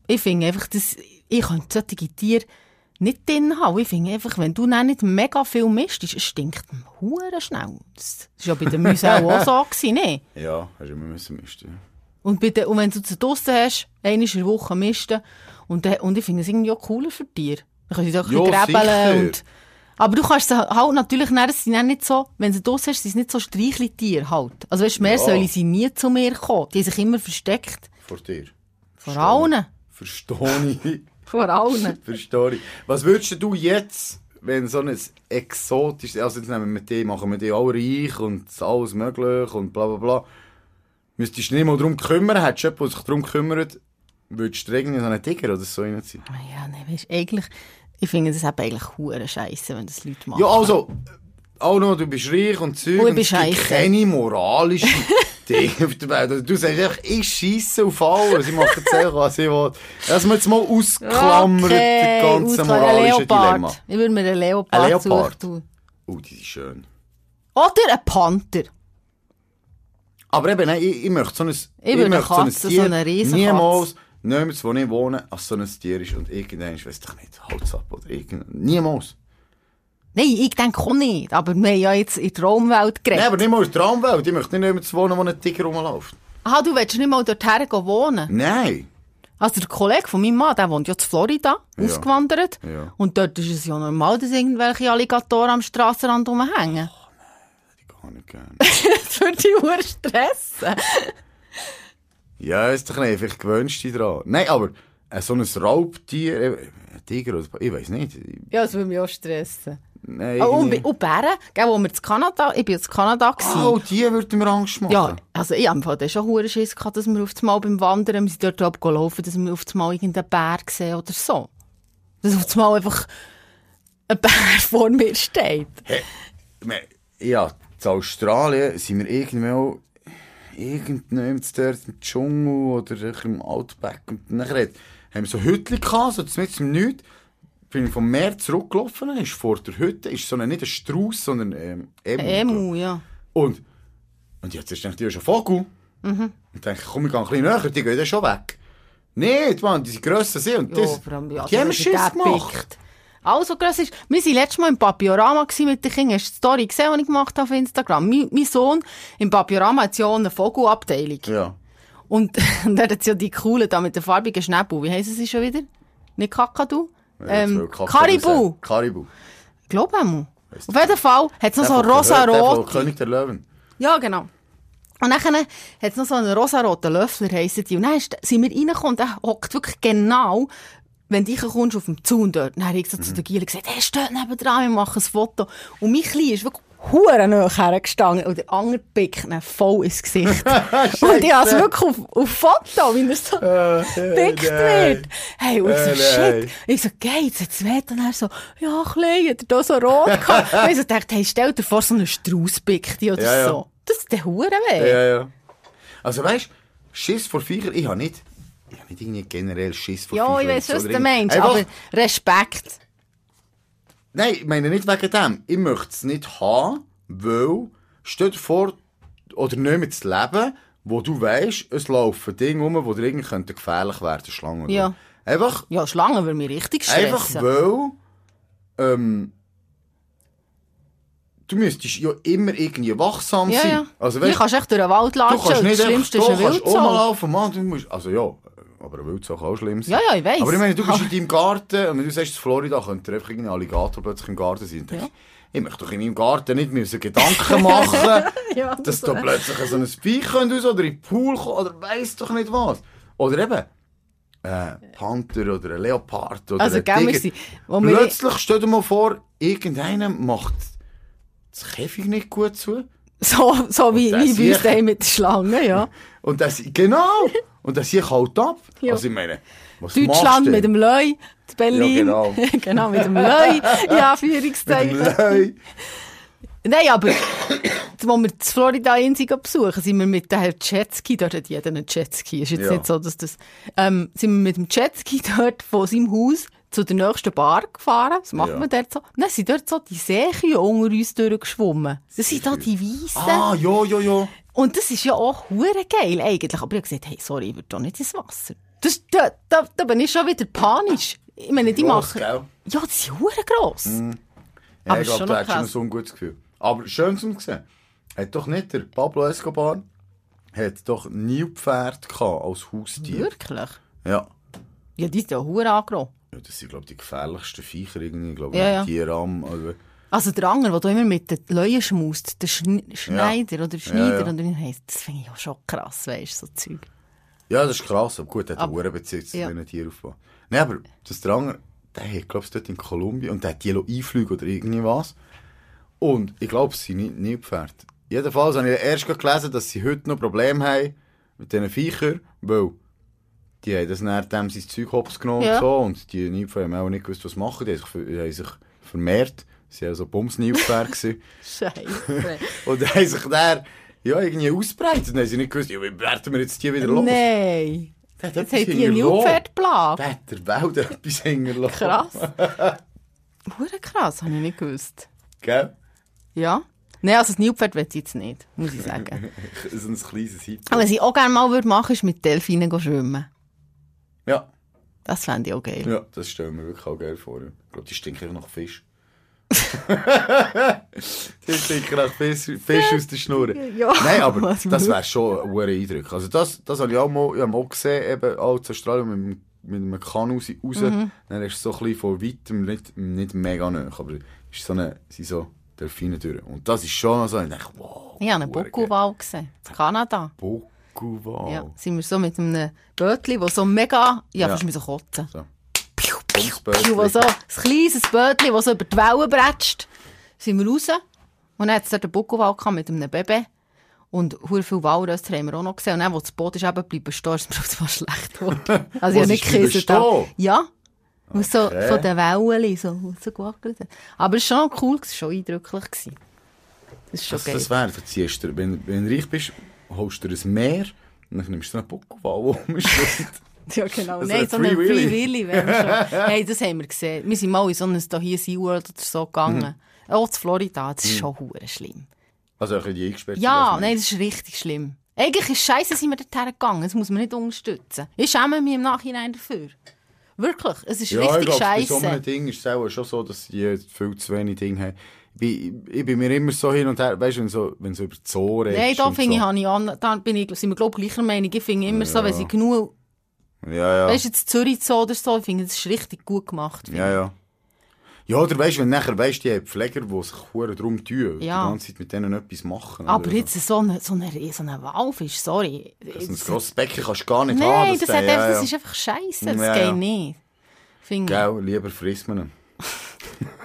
ich finde einfach, dass, ich könnte solche Tiere nicht drin haben. Ich finde einfach, wenn du nicht mega viel misst, es stinkt hure schnell. Das war ja bei den Mäusen auch so, gewesen, ne? Ja, hast du immer müssen misten. Und, bei den, und wenn du sie draussen hast, einmal in der Woche misten, und, und ich finde es irgendwie auch cooler für dich. Dann können sie doch ein bisschen. Und, aber du kannst sie halt natürlich nicht, das sind nicht so, wenn du sie draussen hast, sind es nicht so Streichli-Tiere halt. Also weißt du, mehr Ja. sollen sie nie zu mir kommen. Die haben sich immer versteckt. Vor dir. Vor allen. Verstehe ich. Vor allen. Verstehe ich. Was würdest du jetzt, wenn so ein exotisches, also jetzt nehmen wir die, machen wir die auch reich und alles möglich und bla bla bla. Müsstest du nicht mal darum kümmern, hättest du jemanden, der sich darum kümmert, würdest du irgendwie so einen Tiger oder so reinziehen? Ja, nein, weißt du, eigentlich, ich finde das eben eigentlich hure Scheiße, wenn das Leute machen. Ja, also, auch noch, du bist reich und Zeug Und es gibt keine moralische Dinge auf der Welt. Du sagst einfach, ich scheisse auf alles. Ich mache einfach, was ich will. Lass mir jetzt mal ausklammern, okay, das ganze moralische. Dilemma. Ich würde mir einen Leopard, Ein Leopard? suchen. Oh, die ist schön. Oder ein Panther. Aber eben, nein, ich, ich möchte so ein, ich eine möchte so ein Katze, so Tier eine niemals, niemals, wo ich wohne, als so ein Tier ist und irgendwann, ich weiß doch nicht, Holz ab oder irgend, niemals. Nein, ich denke auch nicht. Aber wir haben ja jetzt in der Traumwelt geredet. Nein, aber niemals in der Traumwelt, ich möchte nicht niemals wohnen, wo ein Tiger rumläuft. Aha, du willst nicht mal dorthin wohnen? Nein. Also der Kollege von meinem Mann, der wohnt ja in Florida, Ja. ausgewandert. Ja. Und dort ist es ja normal, dass irgendwelche Alligatoren am Strassenrand rumhängen. Ich gar nicht gerne. Das würde dich Uhr stressen. Ja, ist doch nicht, vielleicht gewöhnst du dich dran. Nein, aber äh, so ein Raubtier, äh, ein Tiger oder ich weiß nicht. Ja, das würde mich auch stressen. Nein, Oh, und, und Bären, gell, wo wir in Kanada, ich bin in Kanada gewesen. Oh, die würden mir Angst machen. Ja, also ich habe schon hure Schiss gehabt, dass wir auf das Mal beim Wandern, wir sind dort abgelaufen, dass wir auf das Mal irgendeinen Bär sehen oder so. Dass auf das Mal einfach ein Bär vor mir steht. Hey, ja, in Australien sind wir irgendwie auch irgendjemand dort im Dschungel oder im Outback und nachher haben wir so Hütchen gehabt, so mit dem Nichts. Bin vom Meer zurückgelaufen, ist vor der Hütte, ist so ein, nicht ein Strauß, sondern ähm, Emu. Emu, ja. Und, und jetzt ist ist ein Vogel. Mhm. Und denke, komm, ich gehe ein bisschen näher, die gehen dann schon weg. Nicht, Mann, die sind grösser sind. Und Ja, das, vor allem, ja, die haben also, Schiss gemacht. Also gross ist, wir waren letztes Mal im Papiorama mit den Kindern. Hast du die Story gesehen, die ich gemacht habe auf Instagram? Mein, mein Sohn im Papiorama hat ja auch eine Vogelabteilung. Ja. Und, und er hat ja die coolen da mit den farbigen Schnäppel. Wie heissen sie schon wieder? Nicht Kakadu? Ähm, Karibu. Karibu. Ich glaube einmal. Auf jeden Fall hat es noch so rosa-rot. König der Löwen. Ja, genau. Und dann hat es noch so einen rosaroten Löffler, heissen die. Und dann sind wir reingekommen und der hockt wirklich genau, wenn du kommst auf dem Zaun dort. Dann habe ich so Mhm. zu der Giele gesagt, hey, steht nebenan, wir machen ein Foto. Und mein Klein ist wirklich hure nahe hergestanden und der andere pickt ihn voll ins Gesicht. und ich habe es wirklich auf, auf Foto, wie er so gepickt wird. Hey, und ich so, shit. Ich so, geht's jetzt weh? Und er so, ja, klein, hat er da so rot gehabt. und ich so dachte, hey, stell dir vor, so einen Strauß pickt dich oder Ja, ja. so. Das ist der hure weh. Ja, ja. Also weißt du, Schiss vor Viechern, ich habe nicht, ich habe nicht irgendwie generell Schiss vor Ja, Viechern. ich weiss, was du meinst, aber Respekt. Nein, ich meine nicht wegen dem. Ich möchte es nicht haben, weil, dir vor, oder nicht mehr zu leben, wo du weißt, es laufen Dinge rum, die dir irgendwie könnten gefährlich werden, Schlangen. oder Ja. Einfach, Ja, Schlangen würde mich richtig einfach stressen. weil, ähm, du müsstest ja immer irgendwie wachsam ja, sein. ja. Also, du weißt, kannst echt durch den Wald Du latschen kannst und nicht das einfach Schlimmste da, ist ein kannst Wildsau. rumlaufen, Mann, du musst, also ja, aber ein Wildsau kann auch schlimm sein. Ja, ja, ich weiss. Aber ich meine, du bist in deinem Garten und wenn du sagst, in Florida könnte einfach irgendein Alligator plötzlich im Garten sein. Ja. Ich, möchte doch in meinem Garten nicht müssen Gedanken machen, Ja, dass da plötzlich so ein könnte raus oder in den Pool kommen oder weiss doch nicht was. Oder eben, äh, Panther oder ein Leopard oder Also, ein Tiger. wir- Plötzlich stell dir mal vor, irgendeiner macht das Käfig nicht gut zu. So, so wie, wie bei uns mit den Schlangen, ja. Und das, genau! Und das hier kalt ab. Ja. Also ich meine, was Deutschland mit dem Löi, Berlin. Ja, genau. genau, mit dem Löi. Ja, Mit Führungszeichen. dem Löi. Nein, aber, als wir das Florida Insel besuchen, sind wir mit dem Jetski, dort hat jeder einen Jetski. Ist jetzt Ja. nicht so, dass das, ähm, sind wir mit dem Jetski dort von seinem Haus zu der nächsten Bar gefahren. Das macht Ja. man dort so. Und dann sind dort so die Seekühe unter uns durchgeschwommen. Das sind da die Weissen. Ah, ja, ja, ja. Und das ist ja auch hure geil eigentlich. Aber ich habe gesagt, hey, sorry, ich will doch nicht ins Wasser. Das, da, da, da bin ich schon wieder panisch. Ich meine, die Gross, machen... gell? Ja, die sind hure gross. Ja, Aber ich ist glaube, du noch hast krass. so ein gutes Gefühl. Aber schön zu sehen. Hat doch nicht der Pablo Escobar hat doch Nilpferd gehabt als Haustier. Wirklich? Ja. Ja, die sind ja hure angenommen. ja. Das sind, glaube ich, die gefährlichsten Viecher irgendwie. Ich glaube, Ja, ja. Tierarm. Oder... Also der Anger, der immer mit den Leuen schmaust, der Schn Schneider oder Schneider, Ja, ja. er heisst, das finde ich auch schon krass, weißt du, so Zeug. Ja, das ist krass. Aber gut, er hat eine Beziehung zu ja. diesen Tieren aufgebaut. Nein, aber das Dranger, der hat, glaube ich, dort in Kolumbien und der hat die einfliegen oder irgendwie was. Und ich glaube, es sind nicht Nilpferde. Jedenfalls habe ich erst gelesen, dass sie heute noch Probleme haben mit diesen Viechern, weil die haben das nach dem sein Zeug hops genommen Ja. und so und die Nilpferde haben auch nicht gewusst, was machen. Die haben sich, haben sich vermehrt. Sie waren so gewesen. Scheiße. und haben sich dann ja, irgendwie ausbreitet. Und dann haben sie nicht gewusst, ja, wie werden wir jetzt die wieder los? Nein. Der Jetzt hat die eine. Nilpferdplage. Der hat der Welt etwas hinterlassen. Krass. Hure krass, habe ich nicht gewusst. Gell? Ja. Nein, also das Nilpferd will ich jetzt nicht, muss ich sagen. so ein kleines Hit. Aber was ich auch gerne mal würde machen, ist mit Delfinen schwimmen. Ja. Das fände ich auch geil. Ja, das stellen wir wirklich auch geil vor. Ich glaube, die stinken nach Fisch. die stinken nach Fisch, Fisch aus der Schnur. Ja, Nein, aber das wäre schon ein Eindruck. Also das, das habe ich auch mal, ich mal gesehen, eben auch in Australien mit, mit einem Kanu raus. Mhm. Dann ist es so ein bisschen von weitem, nicht, nicht mega nah, aber ist so eine, sind so Delfine durch. Und das ist schon so, ich denke, wow. Ich habe einen. Buckelwal gesehen, in Kanada. Buckelwal. Ja, sind wir so mit einem Bötli, das so mega, ja, Ja. fast mir so kotzen. So. Piu, wo so, ein kleines Bötli, das so über die Wellen bretscht. Sind wir raus. Und dann hat es dort einen Buckelwal gehabt mit einem Baby. Und sehr viele Walrösser haben wir auch noch gesehen. Und dann, als das Boot ist eben bleiben stehen, ist mir fast schlecht geworden. Also, ich habe nicht gekissen. Ja. Und so Okay. von den Wellen so, so gewackelt. hat. Aber es war schon cool, es war schon eindrücklich. gewesen. Das ist schon geil. das wäre, verziehst du, wenn, wenn du reich bist, holst du ein Meer und dann nimmst du einen Buckelwal, der rumschwimmt. Ja, genau. Das Nein, so eine Free Willy. Wäre schon. Hey, das haben wir gesehen. Wir sind mal in so ein hier SeaWorld oder so gegangen. Mhm. Auch zu Florida. Das ist schon hure schlimm. Also ein bisschen die eingesperrt. Ja, nein, das ist richtig schlimm. Eigentlich ist scheiße, sind wir dorthin gegangen. Das muss man nicht unterstützen. Ich schäme mich im Nachhinein dafür. Wirklich. Es ist Ja, ich richtig glaube, bei so scheiße. einem Ding ist es auch schon so, dass die viel zu wenig Dinge haben. Ich bin, ich bin mir immer so hin und her, weißt du, wenn so, wenn so über die Zoo redest Nein, da finde so. ich an, da bin ich, sind wir glaube ich gleicher Meinung. Ich finde immer so, wenn sie genug, Ja, ja. weißt du, jetzt Zürich Zoo oder so, ich finde, das ist richtig gut gemacht. ja, ja. Ja, oder weißt du, wenn nachher weißt, die haben Pfleger, die sich drum tun, Ja. die ganze Zeit mit denen etwas machen. Aber oder jetzt so eine, so eine, so eine Walfisch, sorry. So. So ein grosses Becken kannst du gar nicht Nein, haben. das, der- hat ja, das ist einfach scheiße. Das Ja, geht nicht. Finde Gell, lieber frisst man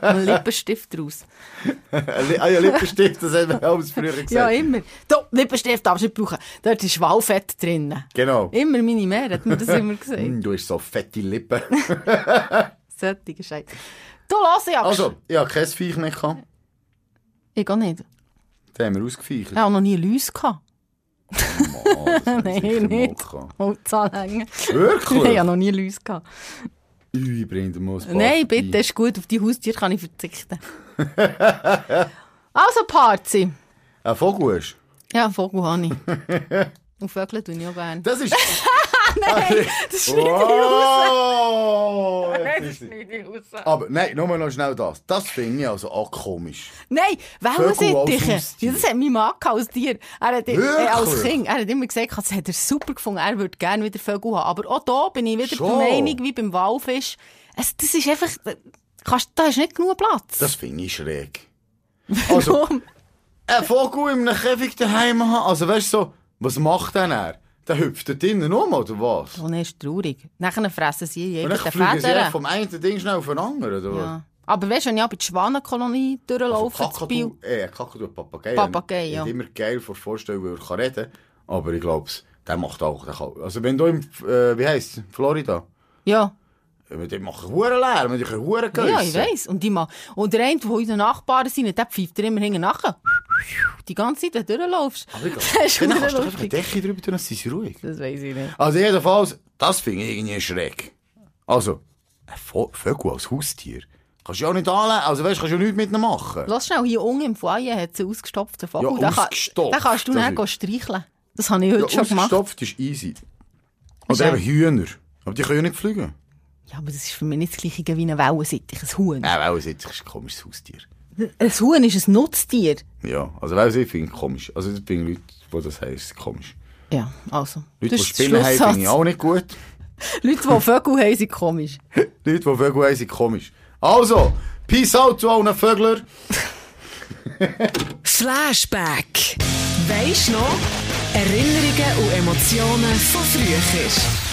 Ein Lippenstift draus. ah ja, Lippenstift, das haben wir alles früher gesagt. Ja, immer. Da, Lippenstift darfst du nicht brauchen. Dort ist Walfett drin. Genau. Immer meine Mehr hat mir das immer gesagt. Mm, Du hast so fette Lippen. Solche Scheiße. Du, lass ich Also, ich hatte kein Viech mehr. Gehabt. Ich auch nicht. Den haben wir ausgefeichert. Ich habe noch nie Läuse gehabt. Oh, das haben wir Nein, nicht. Holz anhängen. Nein, ich Wirklich? habe noch nie Läuse gehabt. Ui, bring dir mal ein paar Nein, bitte, ist gut. Auf die Haustiere kann ich verzichten. also, Parzi. Ein Vogel hast Ja, einen Vogel habe ich. Und Vögel tue ich auch gerne. Das ist... Nein, das schneide ich Wow! Nein, das ist- schneide ich raus. Aber nein, nur noch schnell das. Das finde ich also auch komisch. Nein, Wellensittiche. Ja, das hat mein Mann als Tier. Er hat, äh, als? Kind. Er hat immer gesagt, das hat er super gefunden. Er würde gerne wieder Vögel haben. Aber auch da bin ich wieder Schon? der Meinung, wie beim Walfisch. Es, das ist einfach, kannst, da ist nicht genug Platz. Das finde ich schräg. Also, Warum? ein Vogel in einem Käfig daheim haben, also weißt du so, was macht denn er? Der hüpft dort drinnen um, oder was? Oh, nee, ist traurig. Nachher fressen sie Und jeden dann fliegen sie Federn. vom einen Ding schnell auf den anderen, oder was? Ja. Aber weißt du, wenn ich auch bei der Schwanenkolonie durchlaufe, Also zu Biel, Kakadu, äh, Kakadu, Papagei. Papagei, Ich ja. hätte immer geil vor vorstellen, weil er kann reden Aber ich glaube, der macht auch. Der kann, also wenn du im, äh, wie heisst Florida, ja. Äh, die machen Huren Lärm, die können Huren Ja, ich weiss. Und, die mal, und der eine, der unsere Nachbarn sind, der pfeift dir immer hinten nachher. Die ganze Zeit da durchlaufst. Aber ich glaube, dann kannst du einfach eine. Decke drüber tun, dann sind sie ruhig. Das weiss ich nicht. Also jedenfalls, das finde ich irgendwie schräg. Also, ein Vögel als Haustier. Kannst du ja auch nicht anlegen, also weißt, kannst du ja nichts mit ihnen machen. Lass schnell, hier unten im Foyer hat es einen ausgestopften Vogel. Ja, den, ausgestopft, den kannst du gehen streicheln. Das habe ich heute Ja, schon gemacht. ausgestopft ist easy. Oder eben Hühner. Aber die können ja nicht fliegen. Ja, aber das ist für mich nicht das gleiche wie ein Wellensittich, ein Huhn. Es jetzt ist ein komisches Haustier. Ein Huhn ist ein Nutztier. Ja, also weil ich finde ich komisch. Also das finde Leute, die das heißen, komisch. Ja, also. Leute, die Spinnen haben, finde ich auch nicht gut. Leute, die Vögel haben, sind komisch. Leute, die Vögel haben, sind komisch. Also, peace out zu allen Vögeln. Flashback. Weisst noch? Erinnerungen und Emotionen von früher.